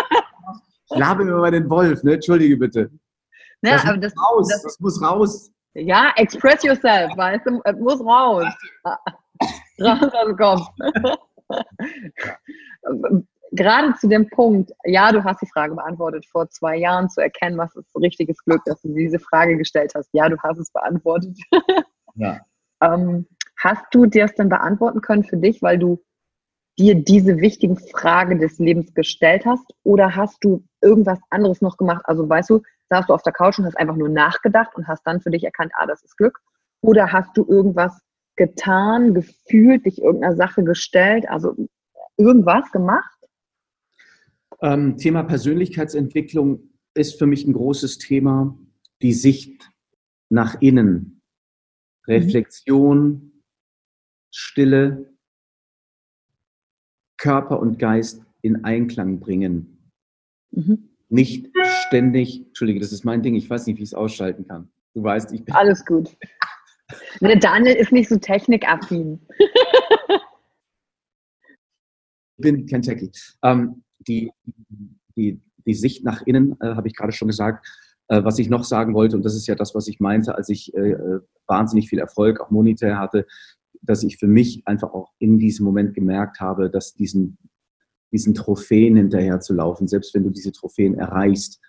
ich laber immer den Wolf, ne? Entschuldige bitte. Ja, das, aber muss das, raus, das, das, muss raus. Ja, express yourself, weißt du, es muss raus. [LAUGHS] raus aus dem Kopf. [LAUGHS] Gerade zu dem Punkt, ja, du hast die Frage beantwortet, vor zwei Jahren zu erkennen, was ist richtiges Glück, dass du diese Frage gestellt hast. Ja, du hast es beantwortet. ja. Ähm, hast du dir das denn beantworten können für dich, weil du dir diese wichtigen Fragen des Lebens gestellt hast? Oder hast du irgendwas anderes noch gemacht? Also weißt du, saßt du auf der Couch und hast einfach nur nachgedacht und hast dann für dich erkannt, ah, das ist Glück? Oder hast du irgendwas getan, gefühlt, dich irgendeiner Sache gestellt, also irgendwas gemacht? Ähm, Thema Persönlichkeitsentwicklung ist für mich ein großes Thema. Die Sicht nach innen. Reflexion, Stille, Körper und Geist in Einklang bringen. Mhm. Nicht ständig, Entschuldige, das ist mein Ding, ich weiß nicht, wie ich es ausschalten kann. Du weißt, ich bin. Alles gut. Der Daniel ist nicht so technikaffin. ich bin kein Techie. Ähm, die, die, die Sicht nach innen, äh, habe ich gerade schon gesagt. Äh, was ich noch sagen wollte, und das ist ja das, was ich meinte, als ich äh, äh, wahnsinnig viel Erfolg auch monetär hatte, dass ich für mich einfach auch in diesem Moment gemerkt habe, dass diesen, diesen Trophäen hinterher zu laufen, selbst wenn du diese Trophäen erreichst,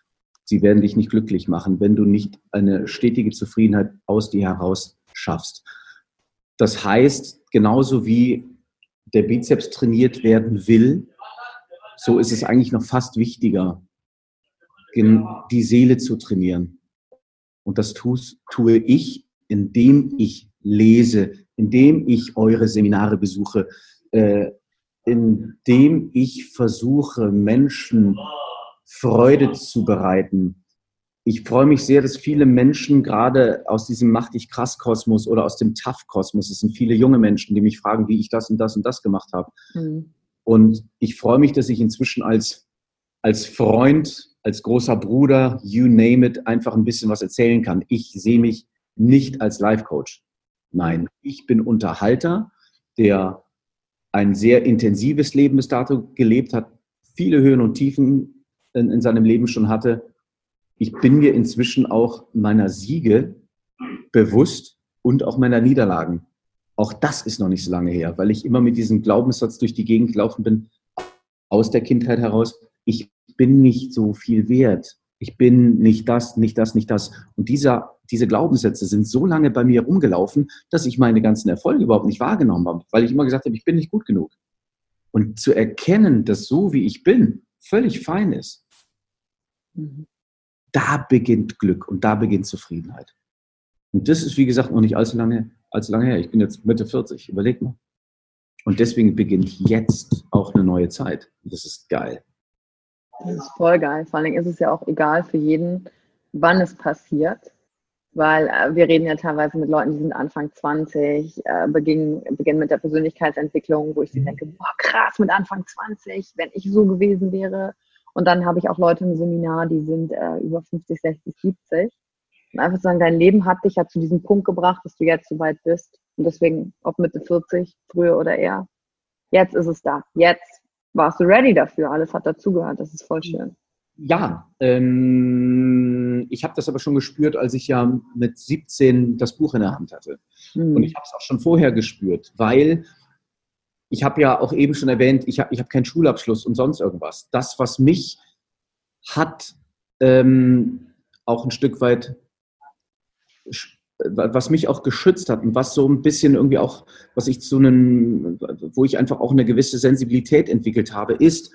sie werden dich nicht glücklich machen, wenn du nicht eine stetige Zufriedenheit aus dir heraus schaffst. Das heißt, genauso wie der Bizeps trainiert werden will, so ist es eigentlich noch fast wichtiger, die Seele zu trainieren. Und das tue ich, indem ich lese, indem ich eure Seminare besuche, äh, indem ich versuche, Menschen Freude zu bereiten. Ich freue mich sehr, dass viele Menschen gerade aus diesem Mach dich krass Kosmos oder aus dem Tough Kosmos, es sind viele junge Menschen, die mich fragen, wie ich das und das und das gemacht habe. Mhm. Und ich freue mich, dass ich inzwischen als, als Freund, als großer Bruder, you name it, einfach ein bisschen was erzählen kann. Ich sehe mich nicht als Life Coach. Nein, ich bin Unterhalter, der ein sehr intensives Leben bis dato gelebt hat, viele Höhen und Tiefen in, in seinem Leben schon hatte. Ich bin mir inzwischen auch meiner Siege bewusst und auch meiner Niederlagen. Auch das ist noch nicht so lange her, weil ich immer mit diesem Glaubenssatz durch die Gegend gelaufen bin, aus der Kindheit heraus, ich bin nicht so viel wert. Ich bin nicht das, nicht das, nicht das. Und dieser, diese Glaubenssätze sind so lange bei mir rumgelaufen, dass ich meine ganzen Erfolge überhaupt nicht wahrgenommen habe, weil ich immer gesagt habe, ich bin nicht gut genug. Und zu erkennen, dass so wie ich bin, völlig fein ist, mhm. da beginnt Glück und da beginnt Zufriedenheit. Und das ist, wie gesagt, noch nicht allzu lange allzu lange her. Ich bin jetzt Mitte 40, überleg mal. Und deswegen beginnt jetzt auch eine neue Zeit. Das ist geil. Das ist voll geil. Vor allem ist es ja auch egal für jeden, wann es passiert. Weil äh, wir reden ja teilweise mit Leuten, die sind Anfang 20, äh, beginnen, beginnen mit der Persönlichkeitsentwicklung, wo ich sie mhm. denke, boah, krass, mit Anfang 20, wenn ich so gewesen wäre. Und dann habe ich auch Leute im Seminar, die sind äh, über 50, 60, 70 und einfach sagen, dein Leben hat dich ja zu diesem Punkt gebracht, dass du jetzt so weit bist. Und deswegen, ob Mitte 40, früher oder eher, jetzt ist es da. Jetzt warst du ready dafür. Alles hat dazugehört. Das ist voll schön. Ja, ähm, ich habe das aber schon gespürt, als ich ja mit 17 das Buch in der Hand hatte. Mhm. Und ich habe es auch schon vorher gespürt, weil ich habe ja auch eben schon erwähnt, ich habe ich hab keinen Schulabschluss und sonst irgendwas. Das, was mich hat ähm, auch ein Stück weit was mich auch geschützt hat und was so ein bisschen irgendwie auch, was ich zu einem, wo ich einfach auch eine gewisse Sensibilität entwickelt habe, ist,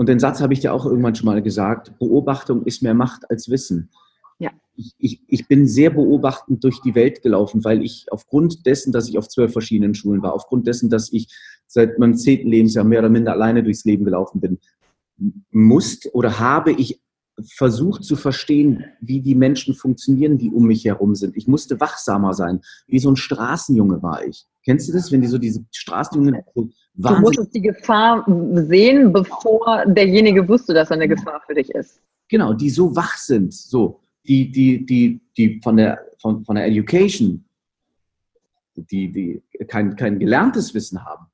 und den Satz habe ich dir auch irgendwann schon mal gesagt, Beobachtung ist mehr Macht als Wissen. Ja. Ich, ich, ich bin sehr beobachtend durch die Welt gelaufen, weil ich aufgrund dessen, dass ich auf zwölf verschiedenen Schulen war, aufgrund dessen, dass ich seit meinem zehnten Lebensjahr mehr oder minder alleine durchs Leben gelaufen bin, musste oder habe ich versucht zu verstehen, wie die Menschen funktionieren, die um mich herum sind. Ich musste wachsamer sein. Wie so ein Straßenjunge war ich. Kennst du das, wenn die so diese Straßenjungen so Du musstest die Gefahr sehen, bevor derjenige wusste, dass er eine Gefahr für dich ist. Genau, die so wach sind, so, die, die, die, die von der, von, von der Education, die, die kein, kein gelerntes Wissen haben,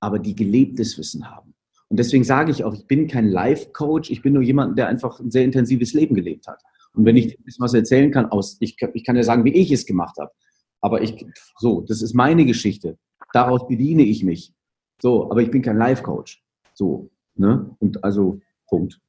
aber die gelebtes Wissen haben. Und deswegen sage ich auch, ich bin kein Life-Coach, ich bin nur jemand, der einfach ein sehr intensives Leben gelebt hat. Und wenn ich was erzählen kann, aus, ich, ich kann ja sagen, wie ich es gemacht habe. Aber ich, so, das ist meine Geschichte. Daraus bediene ich mich. So, aber ich bin kein Life-Coach. So, ne? Und also, Punkt.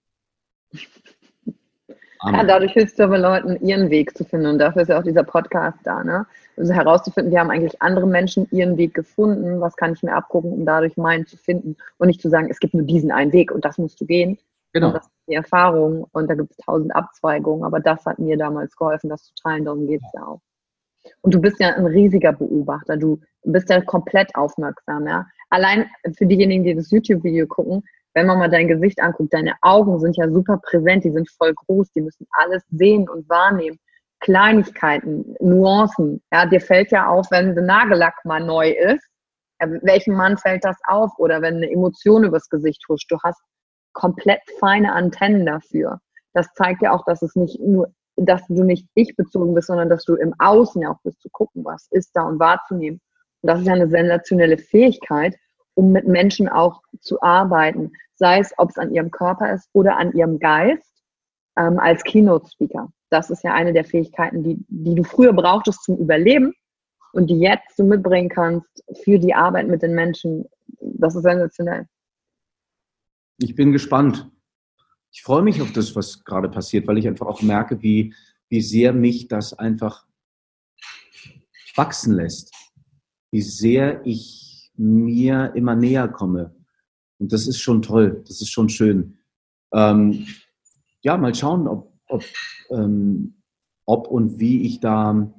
Ja, dadurch hilfst du aber Leuten, ihren Weg zu finden. Und dafür ist ja auch dieser Podcast da, ne? Also herauszufinden, wie haben eigentlich andere Menschen ihren Weg gefunden, was kann ich mir abgucken, um dadurch meinen zu finden. Und nicht zu sagen, es gibt nur diesen einen Weg und das musst du gehen. Genau. Und das ist die Erfahrung und da gibt es tausend Abzweigungen, aber das hat mir damals geholfen, das zu teilen, darum geht es ja auch. Und du bist ja ein riesiger Beobachter, du bist ja komplett aufmerksam, ja. Allein für diejenigen, die das YouTube-Video gucken, wenn man mal dein Gesicht anguckt, deine Augen sind ja super präsent, die sind voll groß, die müssen alles sehen und wahrnehmen. Kleinigkeiten, Nuancen. Ja, dir fällt ja auf, wenn der Nagellack mal neu ist, welchem Mann fällt das auf? Oder wenn eine Emotion übers Gesicht huscht, du hast komplett feine Antennen dafür. Das zeigt ja auch, dass es nicht nur, dass du nicht ich bezogen bist, sondern dass du im Außen ja auch bist, zu gucken, was ist da und wahrzunehmen. Und das ist ja eine sensationelle Fähigkeit, um mit Menschen auch zu arbeiten. Sei es, ob es an ihrem Körper ist oder an ihrem Geist ähm, als Keynote-Speaker. Das ist ja eine der Fähigkeiten, die, die du früher brauchtest zum Überleben und die jetzt du mitbringen kannst für die Arbeit mit den Menschen. Das ist sensationell. Ich bin gespannt. Ich freue mich auf das, was gerade passiert, weil ich einfach auch merke, wie, wie sehr mich das einfach wachsen lässt. Wie sehr ich mir immer näher komme. Und das ist schon toll. Das ist schon schön. Ähm, ja, mal schauen, ob, ob, ähm, ob und wie ich da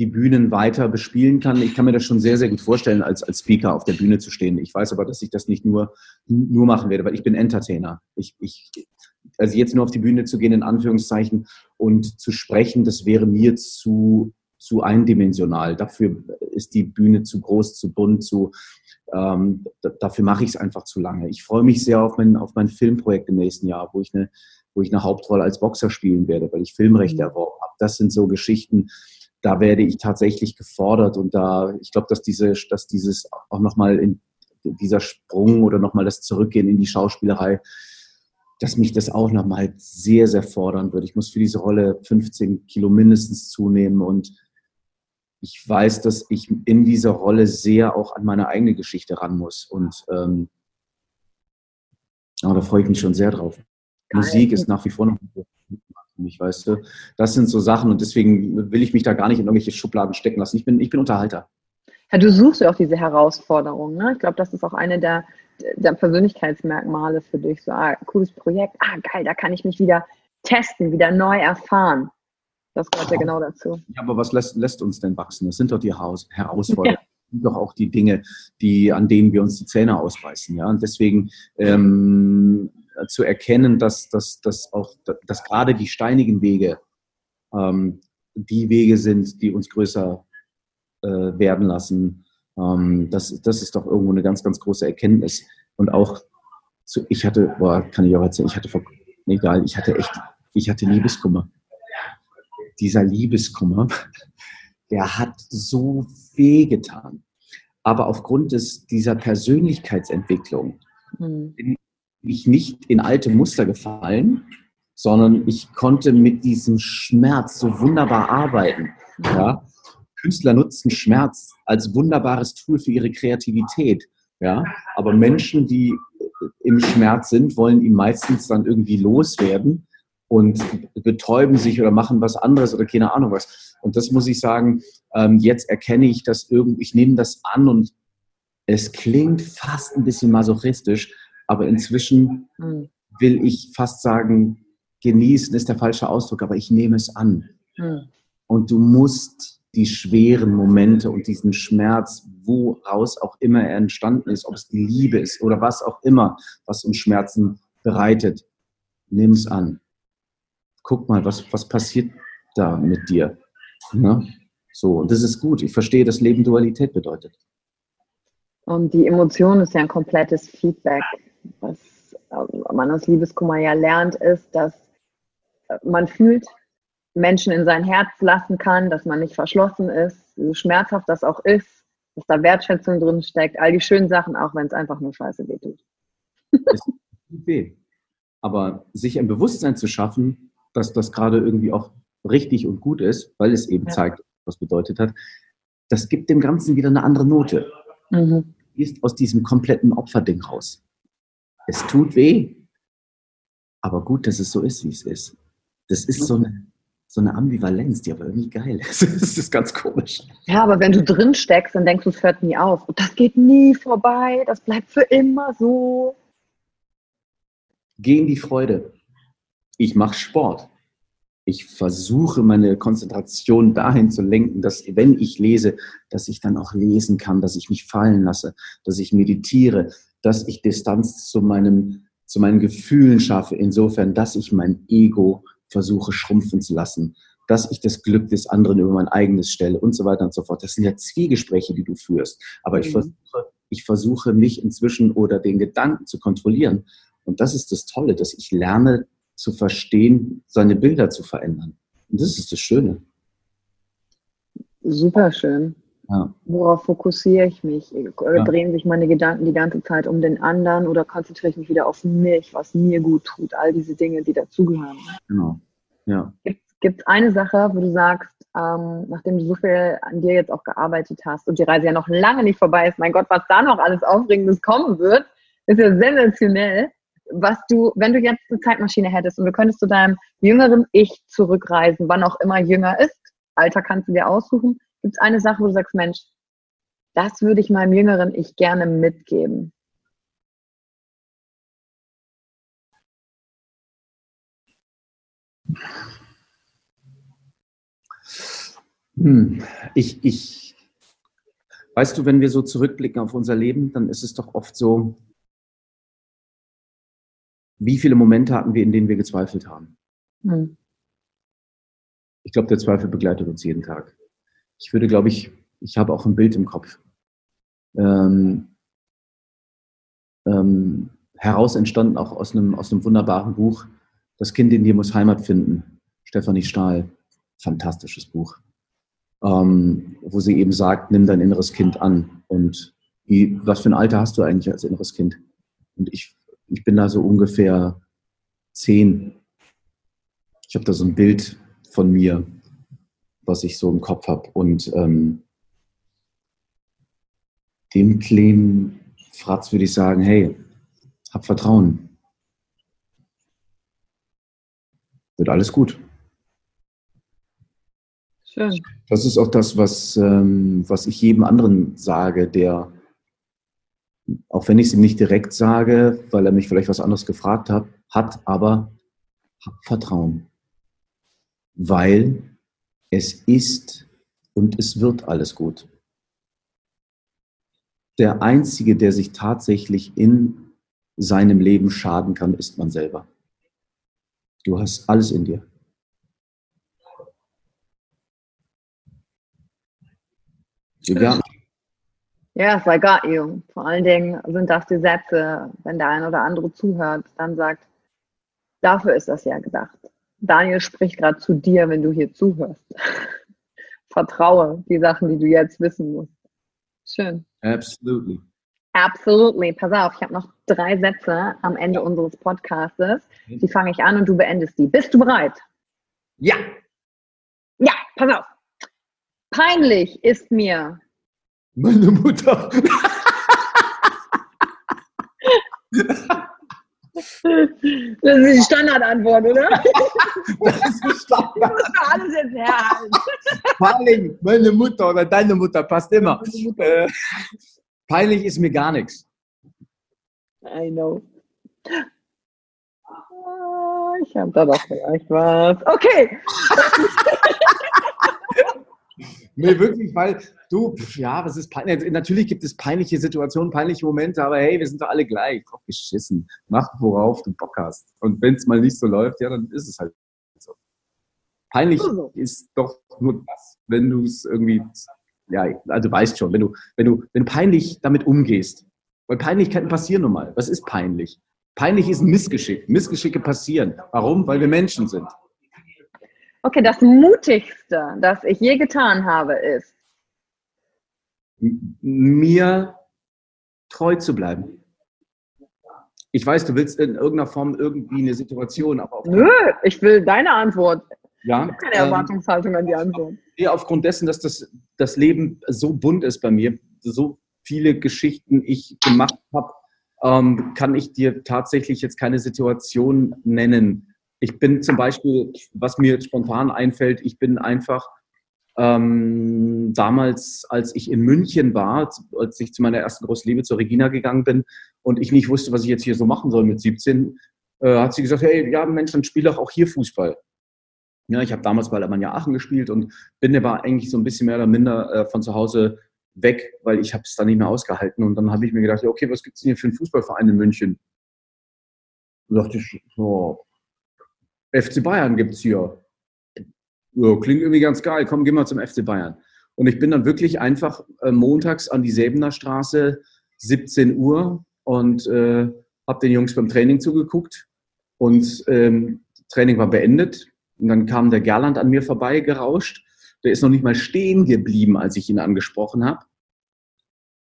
die Bühnen weiter bespielen kann. Ich kann mir das schon sehr, sehr gut vorstellen, als, als Speaker auf der Bühne zu stehen. Ich weiß aber, dass ich das nicht nur, nur machen werde, weil ich bin Entertainer. Ich, ich, also jetzt nur auf die Bühne zu gehen, in Anführungszeichen, und zu sprechen, das wäre mir zu, zu eindimensional. Dafür ist die Bühne zu groß, zu bunt, zu, ähm, dafür mache ich es einfach zu lange. Ich freue mich sehr auf mein, auf mein Filmprojekt im nächsten Jahr, wo ich eine, wo ich eine Hauptrolle als Boxer spielen werde, weil ich Filmrechte mhm. erworben habe. Das sind so Geschichten, da werde ich tatsächlich gefordert und da, ich glaube, dass diese, dass dieses auch nochmal in dieser Sprung oder nochmal das Zurückgehen in die Schauspielerei, dass mich das auch nochmal sehr, sehr fordern wird. Ich muss für diese Rolle 15 Kilo mindestens zunehmen und ich weiß, dass ich in dieser Rolle sehr auch an meine eigene Geschichte ran muss und ähm, aber da freue ich mich schon sehr drauf. Musik ist nach wie vor noch mich, weißt du. Das sind so Sachen und deswegen will ich mich da gar nicht in irgendwelche Schubladen stecken lassen. Ich bin, ich bin Unterhalter. Ja, du suchst ja auch diese Herausforderung. Ne? Ich glaube, das ist auch eine der, der Persönlichkeitsmerkmale für dich. So, ah, cooles Projekt, ah, geil, da kann ich mich wieder testen, wieder neu erfahren. Das gehört ja genau dazu. Ja, aber was lässt, lässt uns denn wachsen? Das sind doch die Herausforderungen. Ja. Das sind doch auch die Dinge, die, an denen wir uns die Zähne ausbeißen. Ja? Und deswegen ähm, äh, zu erkennen, dass, dass, dass, auch, dass gerade die steinigen Wege ähm, die Wege sind, die uns größer äh, werden lassen. Ähm, das, das ist doch irgendwo eine ganz, ganz große Erkenntnis. Und auch, zu, ich hatte, boah, kann ich auch erzählen, ich hatte vor, egal, ich hatte echt, ich hatte Liebeskummer. Dieser Liebeskummer, der hat so weh getan. Aber aufgrund des, dieser Persönlichkeitsentwicklung mhm. bin ich nicht in alte Muster gefallen, sondern ich konnte mit diesem Schmerz so wunderbar arbeiten. Ja? Künstler nutzen Schmerz als wunderbares Tool für ihre Kreativität. Ja? Aber Menschen, die im Schmerz sind, wollen ihn meistens dann irgendwie loswerden und betäuben sich oder machen was anderes oder keine Ahnung was. Und das muss ich sagen, ähm, jetzt erkenne ich das irgendwie, ich nehme das an und es klingt fast ein bisschen masochistisch, aber inzwischen mhm. will ich fast sagen, genießen ist der falsche Ausdruck, aber ich nehme es an. Mhm. Und du musst die schweren Momente und diesen Schmerz, woraus auch immer er entstanden ist, ob es die Liebe ist oder was auch immer, was uns Schmerzen bereitet, nimm es an. Guck mal, was, was passiert da mit dir. Ne? So, und das ist gut. Ich verstehe, dass Leben Dualität bedeutet. Und die Emotion ist ja ein komplettes Feedback was man aus Liebeskummer ja lernt, ist, dass man fühlt, Menschen in sein Herz lassen kann, dass man nicht verschlossen ist, so schmerzhaft das auch ist, dass da Wertschätzung drin steckt, all die schönen Sachen, auch wenn es einfach nur scheiße wehtut. Es tut weh. Aber sich ein Bewusstsein zu schaffen, dass das gerade irgendwie auch richtig und gut ist, weil es eben ja. zeigt, was bedeutet hat, das gibt dem Ganzen wieder eine andere Note. Mhm. Ist aus diesem kompletten Opferding raus. Es tut weh. Aber gut, dass es so ist, wie es ist. Das ist so eine, so eine Ambivalenz, die aber irgendwie geil [LAUGHS] ist. Das ist ganz komisch. Ja, aber wenn du drin steckst, dann denkst du, es hört nie auf. Und das geht nie vorbei. Das bleibt für immer so. Geh in die Freude. Ich mache Sport. Ich versuche meine Konzentration dahin zu lenken, dass wenn ich lese, dass ich dann auch lesen kann, dass ich mich fallen lasse, dass ich meditiere, dass ich Distanz zu, meinem, zu meinen Gefühlen schaffe, insofern, dass ich mein Ego versuche schrumpfen zu lassen, dass ich das Glück des anderen über mein eigenes stelle und so weiter und so fort. Das sind ja Zwiegespräche, die du führst. Aber mhm. ich, versuche, ich versuche mich inzwischen oder den Gedanken zu kontrollieren. Und das ist das Tolle, dass ich lerne zu verstehen, seine Bilder zu verändern. Und das ist das Schöne. Super schön. Ja. Worauf fokussiere ich mich? Ja. Drehen sich meine Gedanken die ganze Zeit um den anderen oder konzentriere ich mich wieder auf mich, was mir gut tut? All diese Dinge, die dazugehören. Genau. Ja. Gibt es eine Sache, wo du sagst, ähm, nachdem du so viel an dir jetzt auch gearbeitet hast und die Reise ja noch lange nicht vorbei ist, mein Gott, was da noch alles Aufregendes kommen wird, ist ja sensationell. Was du, wenn du jetzt eine Zeitmaschine hättest und du könntest zu deinem jüngeren Ich zurückreisen, wann auch immer jünger ist, Alter kannst du dir aussuchen, gibt es eine Sache, wo du sagst, Mensch, das würde ich meinem jüngeren Ich gerne mitgeben? Hm, ich, ich, weißt du, wenn wir so zurückblicken auf unser Leben, dann ist es doch oft so, wie viele Momente hatten wir, in denen wir gezweifelt haben? Hm. Ich glaube, der Zweifel begleitet uns jeden Tag ich würde, glaube ich, ich habe auch ein Bild im Kopf. Ähm, ähm, heraus entstanden auch aus einem, aus einem wunderbaren Buch, Das Kind in dir muss Heimat finden, Stefanie Stahl, fantastisches Buch, ähm, wo sie eben sagt, nimm dein inneres Kind an und wie, was für ein Alter hast du eigentlich als inneres Kind? Und ich, ich bin da so ungefähr zehn. Ich habe da so ein Bild von mir, was ich so im Kopf habe. Und ähm, dem kleinen Fratz würde ich sagen, hey, hab Vertrauen. Wird alles gut. Schön. Das ist auch das, was, ähm, was ich jedem anderen sage, der, auch wenn ich es ihm nicht direkt sage, weil er mich vielleicht was anderes gefragt hat, hat aber hab Vertrauen. Weil es ist und es wird alles gut. Der Einzige, der sich tatsächlich in seinem Leben schaden kann, ist man selber. Du hast alles in dir. Ja. Yes, I got you. Vor allen Dingen sind das die Sätze, wenn der ein oder andere zuhört, dann sagt, dafür ist das ja gedacht. Daniel spricht gerade zu dir, wenn du hier zuhörst. [LAUGHS] Vertraue die Sachen, die du jetzt wissen musst. Schön. Absolutely. Absolutely. Pass auf, ich habe noch drei Sätze am Ende unseres Podcastes. Die fange ich an und du beendest die. Bist du bereit? Ja. Ja, pass auf. Peinlich ist mir. Meine Mutter. [LAUGHS] Das ist die Standardantwort, oder? [LAUGHS] Das ist die Standard. Ich muss für alles jetzt herhalten. Peinlich, meine Mutter oder deine Mutter, passt immer. Äh, peinlich ist mir gar nichts. I know. Ah, ich habe da doch vielleicht was. Okay. [LAUGHS] nee, wirklich, weil du, ja, was ist peinlich? Natürlich gibt es peinliche Situationen, peinliche Momente, aber hey, wir sind doch alle gleich. Drauf geschissen. Mach, worauf du Bock hast. Und wenn es mal nicht so läuft, ja, dann ist es halt so. Peinlich also. ist doch nur das, wenn du es irgendwie, ja, also du weißt schon, wenn du, wenn du, wenn du peinlich damit umgehst. Weil Peinlichkeiten passieren nun mal. Was ist peinlich? Peinlich ist ein Missgeschick. Missgeschicke passieren. Warum? Weil wir Menschen sind. Okay, das Mutigste, das ich je getan habe, ist, mir treu zu bleiben. Ich weiß, du willst in irgendeiner Form irgendwie eine Situation, aber. Nö, ich will deine Antwort. Ja. Ich habe keine ähm, Erwartungshaltung ähm, an die Antwort. Ja, aufgrund dessen, dass das, das Leben so bunt ist bei mir, so viele Geschichten ich gemacht habe, ähm, kann ich dir tatsächlich jetzt keine Situation nennen. Ich bin zum Beispiel, was mir spontan einfällt, ich bin einfach ähm, damals, als ich in München war, als ich zu meiner ersten großen Liebe zur Regina gegangen bin und ich nicht wusste, was ich jetzt hier so machen soll mit 17, äh, hat sie gesagt, hey, ja Mensch, dann spiel doch auch hier Fußball. Ja, ich habe damals bei Alemannia Aachen gespielt und bin aber eigentlich so ein bisschen mehr oder minder äh, von zu Hause weg, weil ich habe es dann nicht mehr ausgehalten. Und dann habe ich mir gedacht, okay, was gibt es denn hier für einen Fußballverein in München? Und dachte ich, so, FC Bayern gibt es hier ja, klingt irgendwie ganz geil, komm, geh mal zum FC Bayern. Und ich bin dann wirklich einfach äh, montags an die Säbener Straße, 17 Uhr, und äh, habe den Jungs beim Training zugeguckt. Und ähm, Training war beendet. Und dann kam der Gerland an mir vorbei gerauscht. Der ist noch nicht mal stehen geblieben, als ich ihn angesprochen habe.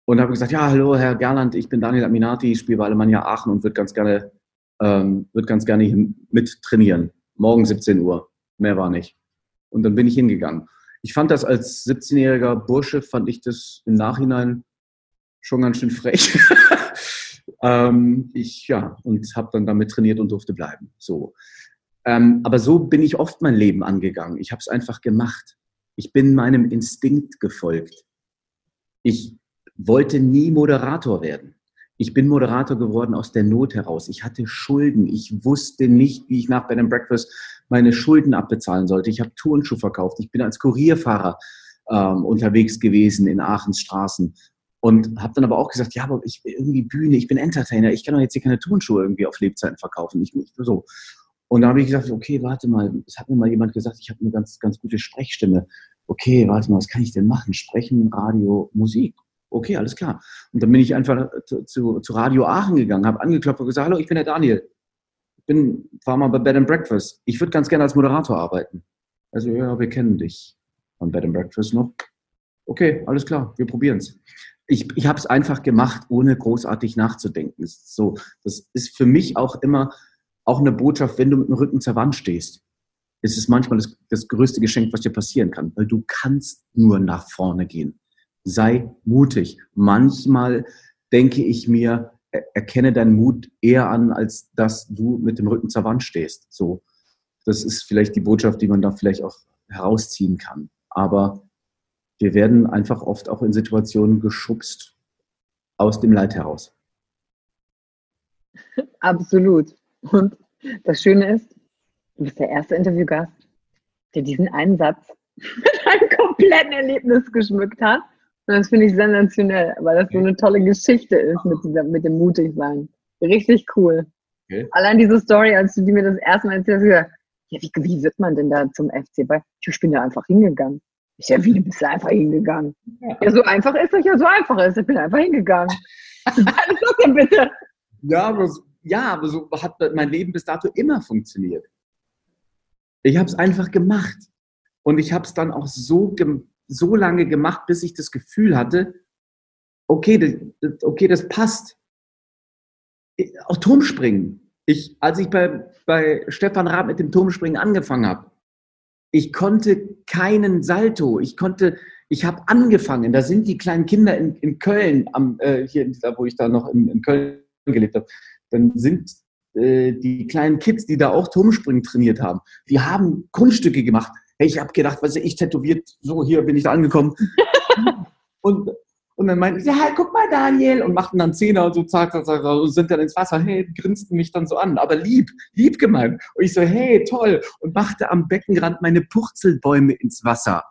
Und habe gesagt, ja, hallo, Herr Gerland, ich bin Daniel Aminati, spiele bei Alemannia Aachen und würde ganz gerne, ähm, würd ganz gerne mit trainieren. Morgen 17 Uhr. Mehr war nicht. Und dann bin ich hingegangen. Ich fand das als 17-jähriger Bursche, fand ich das im Nachhinein schon ganz schön frech. [LAUGHS] ähm, ich, ja, und habe dann damit trainiert und durfte bleiben. So. Ähm, aber so bin ich oft mein Leben angegangen. Ich habe es einfach gemacht. Ich bin meinem Instinkt gefolgt. Ich wollte nie Moderator werden. Ich bin Moderator geworden aus der Not heraus. Ich hatte Schulden. Ich wusste nicht, wie ich nach Bed Breakfast meine Schulden abbezahlen sollte. Ich habe Turnschuh verkauft. Ich bin als Kurierfahrer ähm, unterwegs gewesen in Aachens Straßen und habe dann aber auch gesagt, ja, aber ich bin irgendwie Bühne, ich bin Entertainer, ich kann doch jetzt hier keine Turnschuhe irgendwie auf Lebzeiten verkaufen. Ich, so. Und da habe ich gesagt, okay, warte mal, es hat mir mal jemand gesagt, ich habe eine ganz, ganz gute Sprechstimme. Okay, warte mal, was kann ich denn machen? Sprechen, Radio, Musik. Okay, alles klar. Und dann bin ich einfach zu, zu, Radio Aachen gegangen, habe angeklopft und gesagt, hallo, ich bin der Daniel. Ich bin, war mal bei Bed and Breakfast. Ich würde ganz gerne als Moderator arbeiten. Also, ja, wir kennen dich von Bed and Breakfast noch. Okay, alles klar, wir probieren es. Ich, ich habe es einfach gemacht, ohne großartig nachzudenken. So, das ist für mich auch immer auch eine Botschaft, wenn du mit dem Rücken zur Wand stehst. ist Es manchmal das, das größte Geschenk, was dir passieren kann, weil du kannst nur nach vorne gehen. Sei mutig. Manchmal denke ich mir, erkenne deinen Mut eher an, als dass du mit dem Rücken zur Wand stehst. So, das ist vielleicht die Botschaft, die man da vielleicht auch herausziehen kann. Aber wir werden einfach oft auch in Situationen geschubst aus dem Leid heraus. [LAUGHS] Absolut. Und das Schöne ist, du bist der erste Interviewgast, der diesen einen Satz [LAUGHS] mit einem kompletten Erlebnis geschmückt hat. Und das finde ich sensationell, weil das so eine tolle Geschichte ist mit, dieser, mit dem Mutigsein. Richtig cool. Okay. Allein diese Story, als du die mir das erste Mal erzählt hast, ja, wie, wie wird man denn da zum FC? Weil ich bin da einfach hingegangen. Ich ja, wie, du bist einfach hingegangen. Ja. ja, so einfach ist es ja, so einfach ist Ich bin einfach hingegangen. Was ist das denn bitte? Ja, aber so, ja, aber so hat mein Leben bis dato immer funktioniert. Ich habe es einfach gemacht. Und ich habe es dann auch so, so lange gemacht, bis ich das Gefühl hatte, okay, das, okay, das passt. Auch Turmspringen. Ich, als ich bei, bei Stefan Raab mit dem Turmspringen angefangen habe, ich konnte keinen Salto. Ich konnte, ich habe angefangen. Da sind die kleinen Kinder in, in Köln, am, äh, hier, wo ich da noch in, in Köln gelebt habe dann sind äh, die kleinen Kids, die da auch Turmspringen trainiert haben, die haben Kunststücke gemacht. Hey, ich habe gedacht, was ich tätowiert, so hier bin ich da angekommen. [LAUGHS] und, und dann meinten sie, ja, guck mal, Daniel, und machten dann Zehner und so, zack, zack, zack, und sind dann ins Wasser, hey, grinsten mich dann so an, aber lieb, lieb gemeint. Und ich so, hey, toll, und machte am Beckenrand meine Purzelbäume ins Wasser.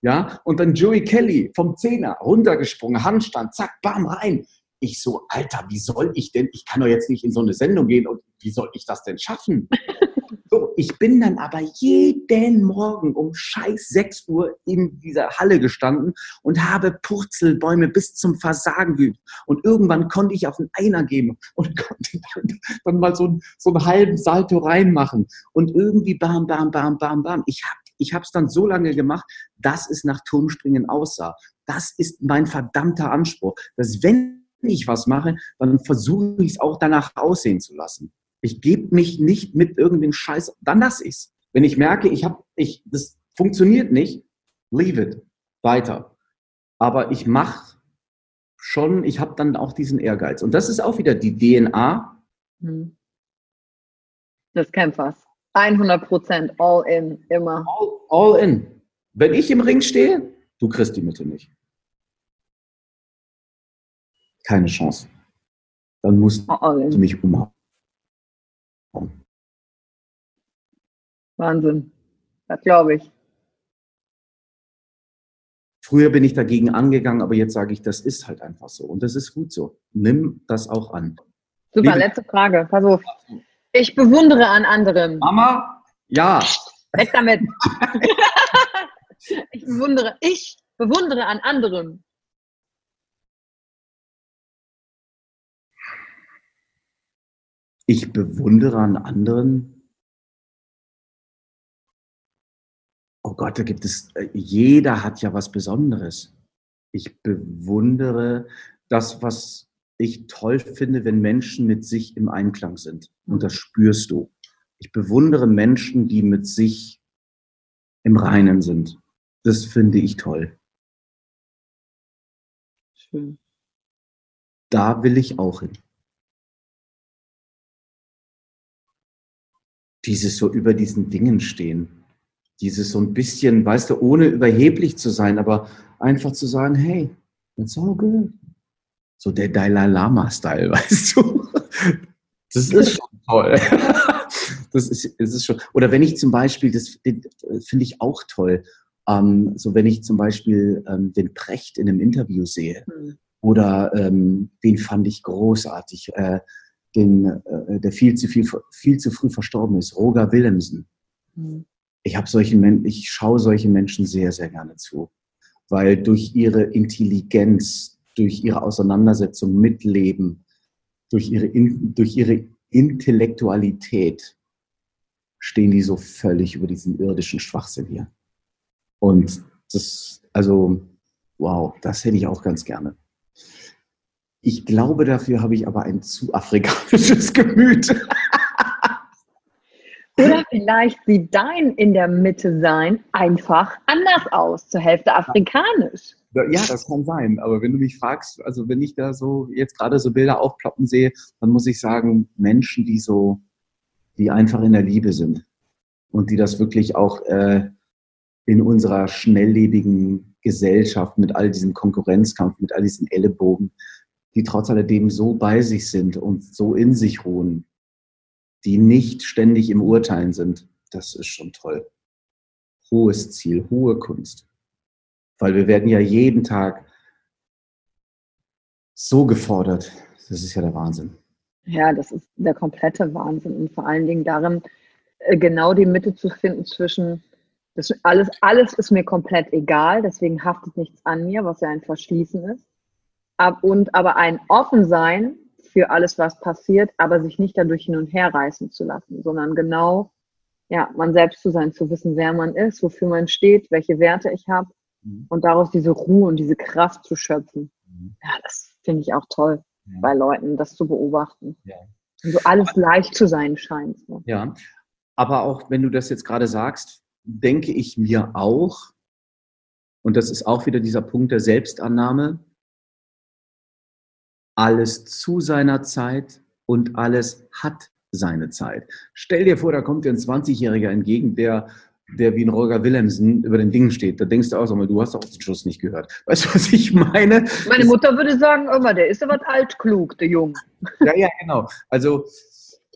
Ja, und dann Joey Kelly vom Zehner runtergesprungen, Handstand, zack, bam, rein. Ich so, Alter, wie soll ich denn, ich kann doch jetzt nicht in so eine Sendung gehen und wie soll ich das denn schaffen? [LAUGHS] So, ich bin dann aber jeden Morgen um scheiß 6 Uhr in dieser Halle gestanden und habe Purzelbäume bis zum Versagen geübt. Und irgendwann konnte ich auf den Einer geben und [LAUGHS] konnte dann, dann mal so, so einen halben Salto reinmachen. Und irgendwie bam, bam, bam, bam, bam. Ich habe ich dann so lange gemacht, dass es nach Turmspringen aussah. Das ist mein verdammter Anspruch, dass wenn ich was mache, dann versuche ich es auch danach aussehen zu lassen. Ich gebe mich nicht mit irgendeinem Scheiß, dann lasse ich es. Wenn ich merke, ich habe, ich, das funktioniert nicht, leave it, weiter. Aber ich mache schon, ich habe dann auch diesen Ehrgeiz. Und das ist auch wieder die DNA. Hm. Des Kämpfers. 100 Prozent, all in, immer. All, all in. Wenn ich im Ring stehe, du kriegst die Mitte nicht keine Chance. Dann musst du mich umhauen. Wahnsinn. Das glaube ich. Früher bin ich dagegen angegangen, aber jetzt sage ich, das ist halt einfach so. Und das ist gut so. Nimm das auch an. Super, Liebe letzte Frage. Pass auf. Ich bewundere an anderen. Mama, ja. Weg damit. [LAUGHS] ich bewundere, ich bewundere an anderen. Ich bewundere an anderen. Oh Gott, da gibt es, äh, jeder hat ja was Besonderes. Ich bewundere das, was ich toll finde, wenn Menschen mit sich im Einklang sind. Und das spürst du. Ich bewundere Menschen, die mit sich im Reinen sind. Das finde ich toll. Schön. Da will ich auch hin. Dieses so über diesen Dingen stehen. Dieses so ein bisschen, weißt du, ohne überheblich zu sein, aber einfach zu sagen, hey, it's all good. So der Dalai Lama-Style, [LAUGHS] weißt du? Das ist [LAUGHS] schon toll. Das ist, das ist schon. Oder wenn ich zum Beispiel, das finde ich auch toll, ähm, so wenn ich zum Beispiel ähm, den Precht in einem Interview sehe mhm. oder ähm, den fand ich großartig, äh, den, äh, der viel zu viel, viel zu früh verstorben ist, Roger Willemsen. Mhm. Ich habe solche Men ich schaue solche Menschen sehr, sehr gerne zu, weil durch ihre Intelligenz, durch ihre Auseinandersetzung mit Leben, durch ihre, durch ihre Intellektualität stehen die so völlig über diesen irdischen Schwachsinn hier. Und das, also, wow, das hätte ich auch ganz gerne. Ich glaube, dafür habe ich aber ein zu afrikanisches [LAUGHS] Gemüt. Oder vielleicht sieht dein in der Mitte sein einfach anders aus, zur Hälfte afrikanisch. Ja, das kann sein. Aber wenn du mich fragst, also wenn ich da so jetzt gerade so Bilder aufploppen sehe, dann muss ich sagen, Menschen, die so, die einfach in der Liebe sind und die das wirklich auch äh, in unserer schnelllebigen Gesellschaft mit all diesem Konkurrenzkampf, mit all diesen Ellenbogen, die trotz alledem so bei sich sind und so in sich ruhen, die nicht ständig im Urteilen sind, das ist schon toll. Hohes Ziel, hohe Kunst. Weil wir werden ja jeden Tag so gefordert. Das ist ja der Wahnsinn. Ja, das ist der komplette Wahnsinn und vor allen Dingen darin, äh, genau die Mitte zu finden zwischen das alles, alles ist mir komplett egal, deswegen haftet nichts an mir, was ja ein Verschließen ist. Und aber ein Offensein für alles, was passiert, aber sich nicht dadurch hin und her reißen zu lassen, sondern genau, ja, man selbst zu sein, zu wissen, wer man ist, wofür man steht, welche Werte ich habe mhm. und daraus diese Ruhe und diese Kraft zu schöpfen. Mhm. Ja, das finde ich auch toll ja. bei Leuten, das zu beobachten. Ja. Und so alles leicht zu sein scheint. Ne? Ja, aber auch wenn du das jetzt gerade sagst, denke ich mir auch, und das ist auch wieder dieser Punkt der Selbstannahme, alles zu seiner Zeit und alles hat seine Zeit. Stell dir vor, da kommt dir ein 20-Jähriger entgegen, der, der wie ein Roger Willemsen über den Dingen steht. Da denkst du auch, so, du hast auch den Schuss nicht gehört. Weißt du, was ich meine? Meine Mutter würde sagen, immer, der ist aber altklug, der Junge. [LAUGHS] Ja, ja, genau. Also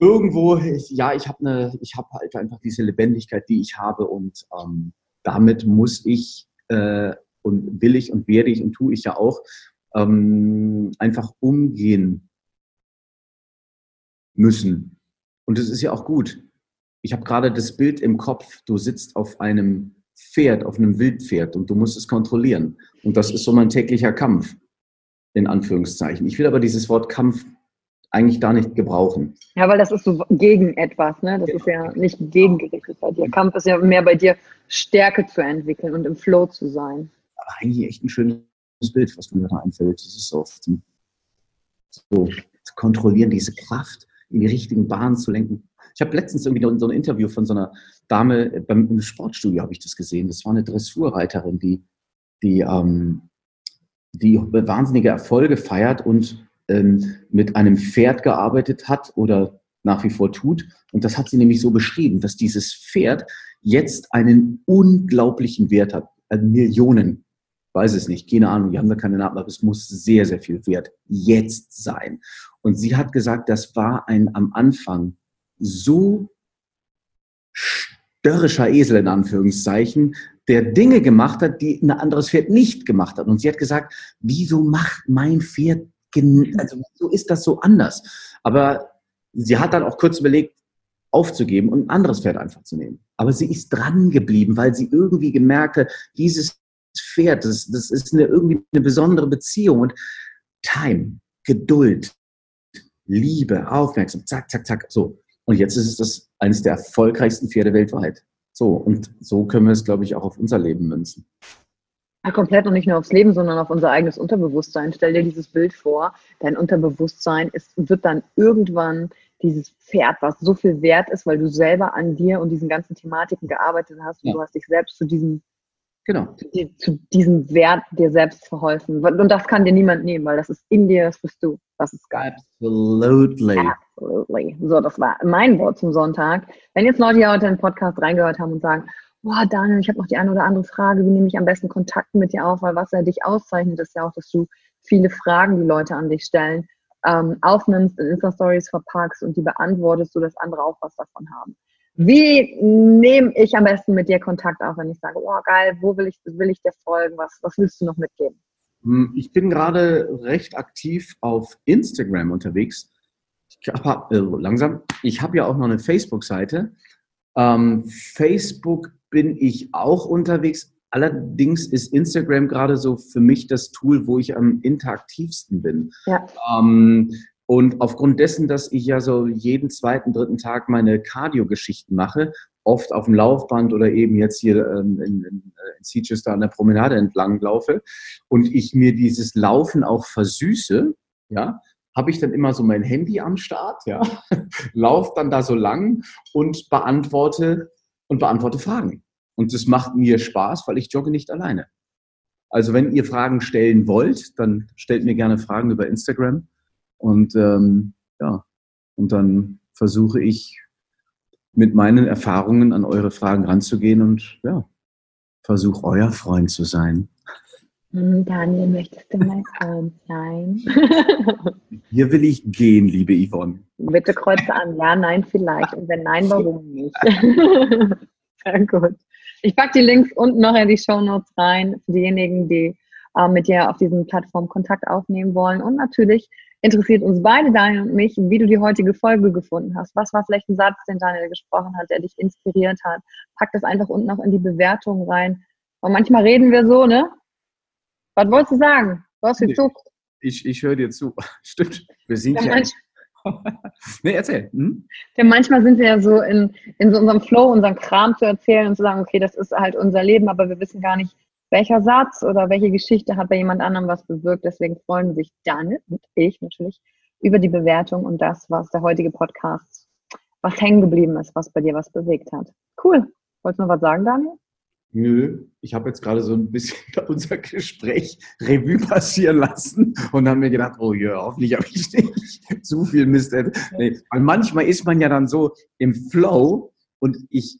irgendwo, ja, ich habe eine, ich habe halt einfach diese Lebendigkeit, die ich habe und ähm, damit muss ich äh, und will ich und werde ich und tue ich ja auch ähm, einfach umgehen müssen. Und das ist ja auch gut. Ich habe gerade das Bild im Kopf, du sitzt auf einem Pferd, auf einem Wildpferd und du musst es kontrollieren. Und das ist so mein täglicher Kampf, in Anführungszeichen. Ich will aber dieses Wort Kampf eigentlich gar nicht gebrauchen. Ja, weil das ist so gegen etwas, ne? Das ist ja nicht gegengerichtet bei dir. Kampf ist ja mehr bei dir, Stärke zu entwickeln und im Flow zu sein. Aber eigentlich echt ein schönes Bild, was mir da einfällt. Das ist so, so zu kontrollieren, diese Kraft in die richtigen Bahnen zu lenken. Ich habe letztens irgendwie so ein Interview von so einer Dame beim Sportstudio habe ich das gesehen. Das war eine Dressurreiterin, die, die, ähm, die wahnsinnige Erfolge feiert und ähm, mit einem Pferd gearbeitet hat oder nach wie vor tut. Und das hat sie nämlich so beschrieben, dass dieses Pferd jetzt einen unglaublichen Wert hat. Also Millionen, weiß es nicht, keine Ahnung, die haben da keine Namen, aber es muss sehr, sehr viel Wert jetzt sein. Und sie hat gesagt, das war ein am Anfang so störrischer Esel in Anführungszeichen, der Dinge gemacht hat, die ein anderes Pferd nicht gemacht hat. Und sie hat gesagt, wieso macht mein Pferd also so ist das so anders. Aber sie hat dann auch kurz überlegt, aufzugeben und ein anderes Pferd einfach zu nehmen. Aber sie ist dran geblieben, weil sie irgendwie gemerkt hat, dieses Pferd, das, das ist eine, irgendwie eine besondere Beziehung. Und Time, Geduld, Liebe, Aufmerksamkeit, zack, zack, zack, so. Und jetzt ist es das eines der erfolgreichsten Pferde weltweit. So, und so können wir es, glaube ich, auch auf unser Leben münzen. Ja, komplett und nicht nur aufs Leben, sondern auf unser eigenes Unterbewusstsein. Stell dir dieses Bild vor, dein Unterbewusstsein ist, wird dann irgendwann dieses Pferd, was so viel wert ist, weil du selber an dir und diesen ganzen Thematiken gearbeitet hast und ja. du hast dich selbst zu diesem, genau. zu, zu, diesem Wert dir selbst verholfen. Und das kann dir niemand nehmen, weil das ist in dir, das bist du. Das ist geil. Absolutely. Absolutely. So, das war mein Wort zum Sonntag. Wenn jetzt Leute hier heute in den Podcast reingehört haben und sagen, boah, Daniel, ich habe noch die eine oder andere Frage, wie nehme ich am besten Kontakt mit dir auf, weil was ja dich auszeichnet, ist ja auch, dass du viele Fragen, die Leute an dich stellen, ähm, aufnimmst, in Insta-Stories verpackst und die beantwortest, sodass andere auch was davon haben. Wie nehme ich am besten mit dir Kontakt auf, wenn ich sage, oh geil, wo will ich, will ich dir folgen, was, was willst du noch mitgeben? Hm, ich bin gerade recht aktiv auf Instagram unterwegs. Ich hab, äh, langsam. Ich habe ja auch noch eine Facebook-Seite. Ähm, Facebook bin ich auch unterwegs. Allerdings ist Instagram gerade so für mich das Tool, wo ich am interaktivsten bin. Ja. Ähm, und aufgrund dessen, dass ich ja so jeden zweiten, dritten Tag meine Cardio-Geschichten mache, oft auf dem Laufband oder eben jetzt hier ähm, in, in, äh, in Seachester an der Promenade entlang laufe und ich mir dieses Laufen auch versüße, ja, habe ich dann immer so mein Handy am Start, ja, [LAUGHS] laufe dann da so lang und beantworte und beantworte Fragen. Und das macht mir Spaß, weil ich jogge nicht alleine. Also wenn ihr Fragen stellen wollt, dann stellt mir gerne Fragen über Instagram. Und ähm, ja, und dann versuche ich mit meinen Erfahrungen an eure Fragen ranzugehen und ja, versuche euer Freund zu sein. Hm, Daniel, möchtest du mein Freund sein? [LAUGHS] Hier will ich gehen, liebe Yvonne. Bitte kreuze an, ja, nein, vielleicht. Und wenn nein, warum nicht? [LAUGHS] Sehr gut. Ich packe die Links unten noch in die Show Notes rein für diejenigen, die äh, mit dir auf diesen Plattformen Kontakt aufnehmen wollen. Und natürlich interessiert uns beide, Daniel und mich, wie du die heutige Folge gefunden hast. Was war vielleicht ein Satz, den Daniel gesprochen hat, der dich inspiriert hat? Pack das einfach unten noch in die Bewertung rein. Und manchmal reden wir so, ne? Was wolltest du sagen? Du hast gezuckt. Ich, ich höre dir zu. [LAUGHS] Stimmt. Wir sind ja. ja [LAUGHS] nee, erzähl. Hm? Denn manchmal sind wir ja so in, in so unserem Flow, unseren Kram zu erzählen und zu sagen, okay, das ist halt unser Leben, aber wir wissen gar nicht, welcher Satz oder welche Geschichte hat bei jemand anderem was bewirkt. Deswegen freuen sich Daniel und ich natürlich über die Bewertung und das, was der heutige Podcast, was hängen geblieben ist, was bei dir was bewegt hat. Cool. Wolltest du noch was sagen, Daniel? Nö, ich habe jetzt gerade so ein bisschen [LAUGHS] unser Gespräch Revue passieren lassen und habe mir gedacht, oh ja, hoffentlich habe ich nicht [LAUGHS] zu viel Mist. Nee, weil manchmal ist man ja dann so im Flow und ich,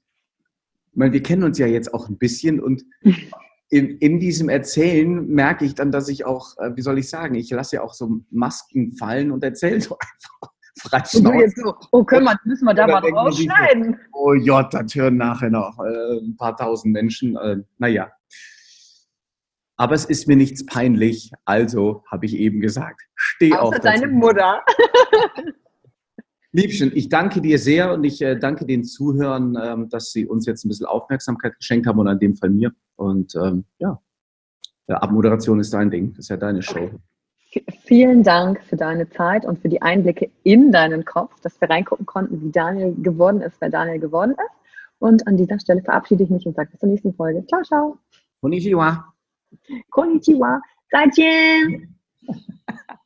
meine, wir kennen uns ja jetzt auch ein bisschen und [LAUGHS] in, in diesem Erzählen merke ich dann, dass ich auch, äh, wie soll ich sagen, ich lasse ja auch so Masken fallen und erzähle [LAUGHS] so einfach frei so, oh, können wir, müssen wir da mal rausschneiden? oh Gott, das hören nachher noch äh, ein paar tausend Menschen. Äh, naja. Aber es ist mir nichts peinlich, also habe ich eben gesagt, steh Außer auf. deine Mutter. [LAUGHS] Liebchen, ich danke dir sehr und ich äh, danke den Zuhörern, ähm, dass sie uns jetzt ein bisschen Aufmerksamkeit geschenkt haben und in dem Fall mir. Und ähm, ja, Abmoderation ist dein Ding, das ist ja deine Show. Okay. Vielen Dank für deine Zeit und für die Einblicke in deinen Kopf, dass wir reingucken konnten, wie Daniel geworden ist, wer Daniel geworden ist. Und an dieser Stelle verabschiede ich mich und sage bis zur nächsten Folge. Ciao, ciao. Konnichiwa. Konnichiwa. Zaijian. [LAUGHS]